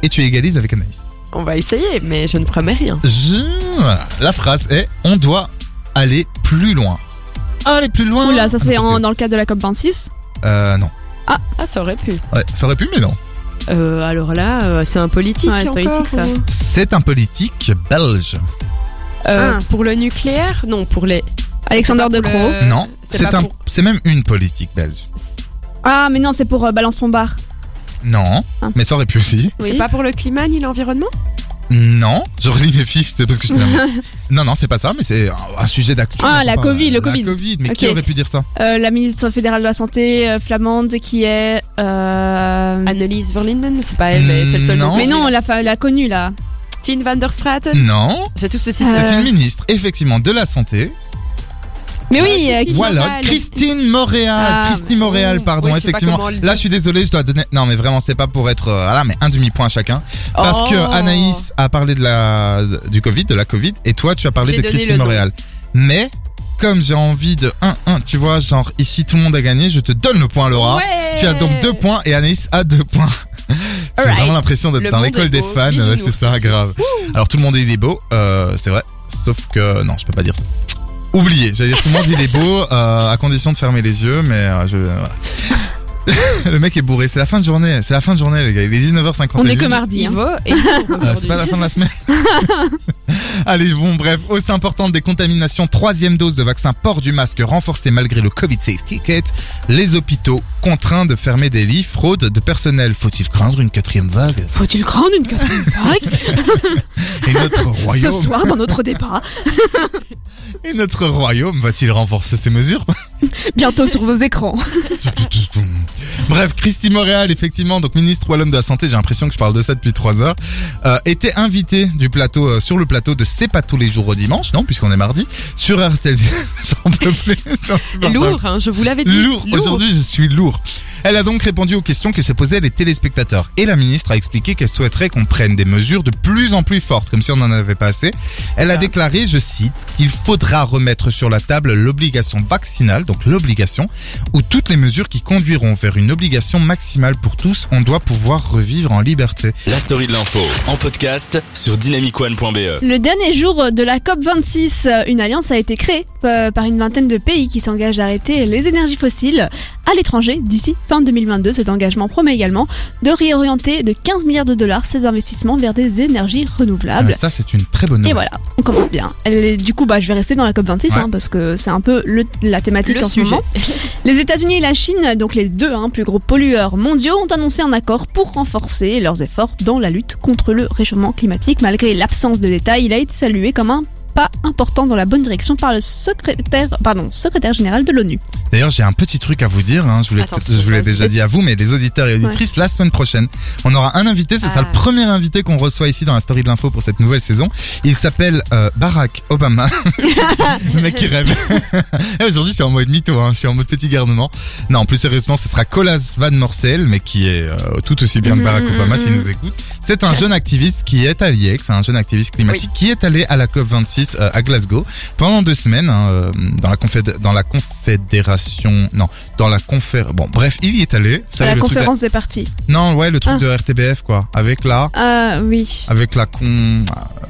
et tu égalises avec Anaïs. On va essayer, mais je ne promets rien. Je... voilà. La phrase est on doit aller plus loin. Aller plus loin. Oula, ça Ah, c'est en- dans le cadre de la COP26. Euh, non. Ah, ça aurait pu. Ouais, ça aurait pu, mais non. Euh, alors là, euh, c'est un politique. Ouais, c'est encore, politique, ça. ou- C'est un politique belge. Euh, Ah. Pour le nucléaire Non, pour les. Alexander C'est De Croo. le- non, c'est c'est pas un, pour- c'est même une politique belge. Ah, mais non, c'est pour euh, Balance ton bar. Non, Ah. mais ça aurait pu aussi. Oui. C'est pas pour le climat ni l'environnement? Non, je relis mes fiches, c'est parce que je Non, non, c'est pas ça, mais c'est un, sujet d'actu. Ah, la Covid, le La Covid. Covid, mais Ok. qui aurait pu dire ça? Euh, la ministre fédérale de la Santé euh, flamande qui est. Euh... Annelies Verlinden C'est pas elle, mais c'est le seul Non. nom. Mais non, la, fa- la connue là. Tine van der Straten Non, J'ai tous ceci. Euh, c'est une ministre, effectivement, de la santé. Mais oui, euh, Christine qui- Voilà, Moréal. Christine Moréal. Ah, Christine Moréal, pardon, oui, je sais pas effectivement. comment le- Là, je suis désolé, je dois donner. Non, mais vraiment, c'est pas pour être. euh, Voilà, mais un demi-point chacun. Parce Oh. que Anaïs a parlé de la du Covid, de la Covid, et toi, tu as parlé J'ai de donné Christine le nom. Moréal. Mais comme j'ai envie de 1-1, tu vois, genre ici tout le monde a gagné, je te donne le point, Laura. Ouais. Tu as donc deux points et Anaïs a deux points. J'ai Alright. vraiment l'impression d'être Le dans monde l'école est des beau. fans, Bisounours ouais, c'est ça, grave. Alors tout le monde il est beau, euh, c'est vrai, sauf que non, je peux pas dire ça. Oubliez, j'allais dire tout le monde dit il est beau, euh, à condition de fermer les yeux, mais euh, je... voilà. le mec est bourré, c'est la fin de journée, c'est la fin de journée les gars, il est 19h51. on est que mardi. hein. Euh, c'est pas la fin de la semaine. Allez, bon, bref, hausse importante des contaminations, troisième dose de vaccin, port du masque renforcé malgré le Covid Safe Ticket, les hôpitaux contraints de fermer des lits, fraude de personnel. Faut-il craindre une quatrième vague? Faut-il craindre une quatrième vague? Et notre ce royaume, soir dans notre débat. Et notre royaume va-t-il renforcer ses mesures? Bientôt sur vos écrans. Bref, Christy Montréal, effectivement, donc ministre wallonne de la santé, j'ai l'impression que je parle de ça depuis trois heures, euh, était invité du plateau, euh, sur le plateau de C'est pas tous les jours au dimanche, non, puisqu'on est mardi, sur RTL. J'en peux plus, lourd, hein, je vous l'avais dit. Lourd. Aujourd'hui, je suis lourd. Elle a donc répondu aux questions que se posaient les téléspectateurs. Et la ministre a expliqué qu'elle souhaiterait qu'on prenne des mesures de plus en plus fortes, comme si on n'en avait pas assez. Elle a déclaré, je cite, qu'il faudra remettre sur la table l'obligation vaccinale, donc l'obligation, ou toutes les mesures qui conduiront vers une obligation maximale pour tous, on doit pouvoir revivre en liberté. La story de l'info en podcast sur dynamicone.be. Le dernier jour de la COP26, euh, une alliance a été créée euh, par une vingtaine de pays qui s'engagent à arrêter les énergies fossiles à l'étranger d'ici fin 2022. Cet engagement promet également de réorienter de 15 milliards de dollars ces investissements vers des énergies Ah, renouvelables. mais ça, c'est une très bonne Et nouvelle. voilà, on commence bien. Du coup, bah, je vais rester dans la COP26 Ouais. hein, parce que c'est un peu le- la thématique Le en ce moment. Les États-Unis et la Chine, donc les deux hein, plus gros pollueurs mondiaux, ont annoncé un accord pour renforcer leurs efforts dans la lutte contre le réchauffement climatique. Malgré l'absence de détails, il a été salué comme un pas important dans la bonne direction par le secrétaire, pardon, secrétaire général de l'ONU. D'ailleurs, j'ai un petit truc à vous dire. Hein. Je vous l'ai Attention, je vous l'ai vas-y. déjà dit à vous, mais les auditeurs et auditrices, la semaine prochaine, on aura un invité. C'est ça Ah. le premier invité qu'on reçoit ici dans la story de l'info pour cette nouvelle saison. Il s'appelle euh, Barack Obama. le mec qui rêve. Et Aujourd'hui, je suis en mode mytho. Hein. Je suis en mode petit garnement. Non, plus sérieusement, ce sera Colas Van Morsel, mais qui est euh, tout aussi bien que Barack Mhm, Obama mhm, s'il nous écoute. C'est un jeune activiste qui est à l'IEX, un jeune activiste climatique qui est allé à la COP 26 euh, à Glasgow pendant deux semaines hein, euh, dans la conféd- dans la confédération non dans la confé bon bref il y est allé savez, la conférence des partis. non ouais le truc Ah. de RTBF quoi avec la Ah oui. avec la con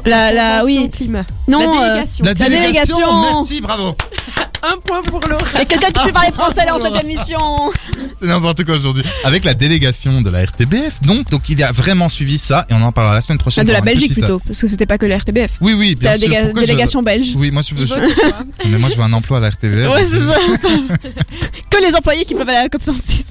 La, la, oui. climat. Non, la euh, délégation. la délégation. merci bravo Un point pour Laura. Il y a quelqu'un qui sait parler français dans cette émission. c'est n'importe quoi aujourd'hui avec la délégation de la RTBF donc donc il a vraiment suivi ça et on en parlera la semaine prochaine Ah, de la Belgique petite- plutôt, parce que c'était pas que le RTBF. oui oui C'est bien la déga- je- délégation belge. oui moi je veux je- mais moi je veux un emploi à la RTBF Ouais, c'est ça. que les employés qui peuvent aller à la COP26.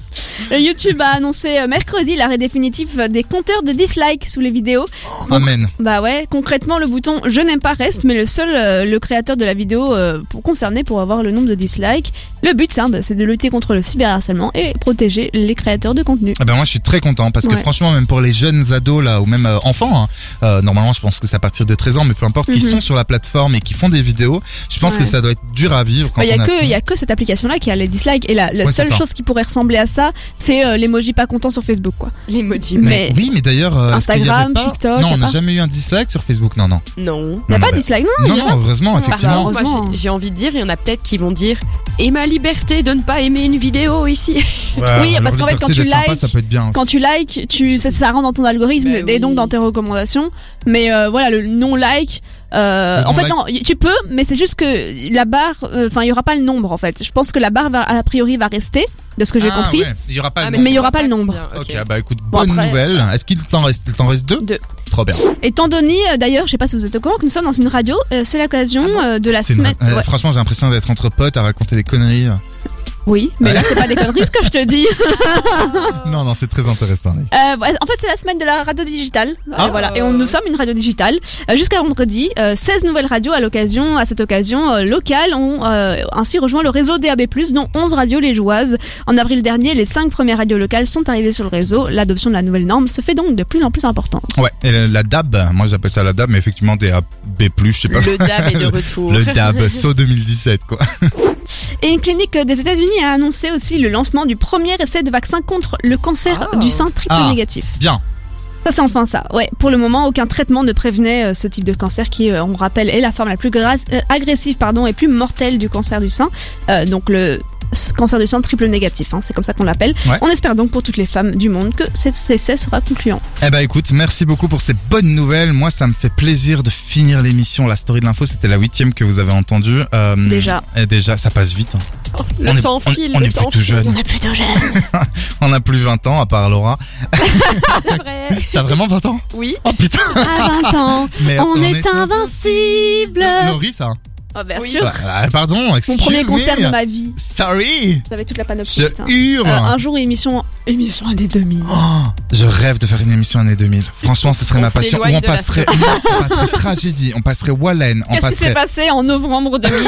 Euh, YouTube a annoncé euh, mercredi l'arrêt définitif des compteurs de dislikes sous les vidéos. amen Bah ouais, concrètement, le bouton je n'aime pas reste, mais le seul, euh, le créateur de la vidéo euh, pour, concerné pour avoir le nombre de dislikes. Le but, c'est bah, c'est de lutter contre le cyberharcèlement et protéger les créateurs de contenu. Ah ben moi je suis très content parce que Ouais. franchement même pour les jeunes ados là ou même euh, enfants hein, euh, normalement je pense que c'est à partir de 13 ans mais peu importe qui Mhm. sont sur la plateforme et qui font des vidéos je pense Ouais. que ça doit être dur à vivre Il y on a a que, fait- il y a que cette application-là qui a les dislikes et la, la Ouais, c'est seule chose qui pourrait ressembler à ça, c'est euh, l'emoji pas content sur Facebook, quoi. L'emoji. mais, mais- oui mais d'ailleurs euh, Instagram, pas- TikTok, non on n'a pas jamais eu un dislike sur Facebook non non Non. Il y a Non, pas de dislike, non non non heureusement Ah, effectivement bah, Moi, heureusement. j'ai- j'ai envie de dire, il y en a peut-être qui vont dire Et ma liberté de ne pas aimer une vidéo ici? Oui, parce qu'en fait, quand tu sympa, likes- ça peut être bien Quand tu likes, tu, ça, ça rentre dans ton algorithme et donc dans tes recommandations. Mais euh, voilà, le non-like. Euh, en fait, non, tu peux, mais c'est juste que la barre, euh, enfin, il y aura pas le nombre en fait. Je pense que la barre va, a priori va rester, de ce que j'ai Ah, compris. ouais, il y aura pas Ah, le mais il y aura pas le nombre. Bien, ok ok. bah écoute Bon, bonne après- nouvelle est-ce qu'il t'en reste il t'en reste deux Deux. trop bien Et Tandoni, euh, d'ailleurs, je sais pas si vous êtes au courant que nous sommes dans une radio. euh, c'est l'occasion euh, de la une- semaine. euh, ouais. franchement j'ai l'impression d'être entre potes à raconter des conneries Oui, mais là c'est pas des conneries ce que je te dis. non non c'est très intéressant. Euh, en fait, c'est la semaine de la radio digitale. Euh, Ah. voilà. Et on, nous sommes une radio digitale. Euh, Jusqu'à vendredi, euh, 16 nouvelles radios à l'occasion, à cette occasion locale ont ainsi rejoint le réseau DAB+, dont 11 radios légeoises. En avril dernier, les 5 premières radios locales sont arrivées sur le réseau. L'adoption de la nouvelle norme se fait donc de plus en plus importante. ouais et la, la DAB moi j'appelle ça la DAB mais effectivement des AB+, je sais pas Le DAB est de retour. Le DAB, SO 2017, quoi. Et une clinique des États-Unis a annoncé aussi le lancement du premier essai de vaccin contre le cancer Ah. du sein triple Ah. négatif. Bien. Ça c'est enfin ça. Ouais, pour le moment, aucun traitement ne prévenait euh, ce type de cancer qui, euh, on rappelle, est la forme la plus grasse- euh, agressive pardon, et plus mortelle du cancer du sein. Euh, donc le cancer du sein triple négatif, hein, c'est comme ça qu'on l'appelle. Ouais. On espère donc pour toutes les femmes du monde que cet essai sera concluant. Eh ben écoute, merci beaucoup pour ces bonnes nouvelles. Moi, ça me fait plaisir de finir l'émission. La story de l'info, c'était la huitième que vous avez entendue. Euh, Déjà. Et déjà, ça passe vite. hein. Le On est- temps on- file, on le est temps plutôt file. jeune. On est plutôt jeune. On a plus 20 ans, à part Laura. C'est vrai. T'as vraiment 20 ans? Oui. Oh putain À 20 ans, Mais on, est, invincible. Laurie, ça Oh, bien Oui. sûr. Bah, ah, Pardon, Mon premier me. concert de ma vie. Sorry J'avais toute la panoplie. Je hurle Euh, un jour, émission, émission année 2000. Oh, Je rêve de faire une émission année 2000. Franchement, ce serait On ma passion. On passerait, on passerait tragédie, on passerait Wallen, on Qu'est-ce qui passerait s'est passé en novembre 2000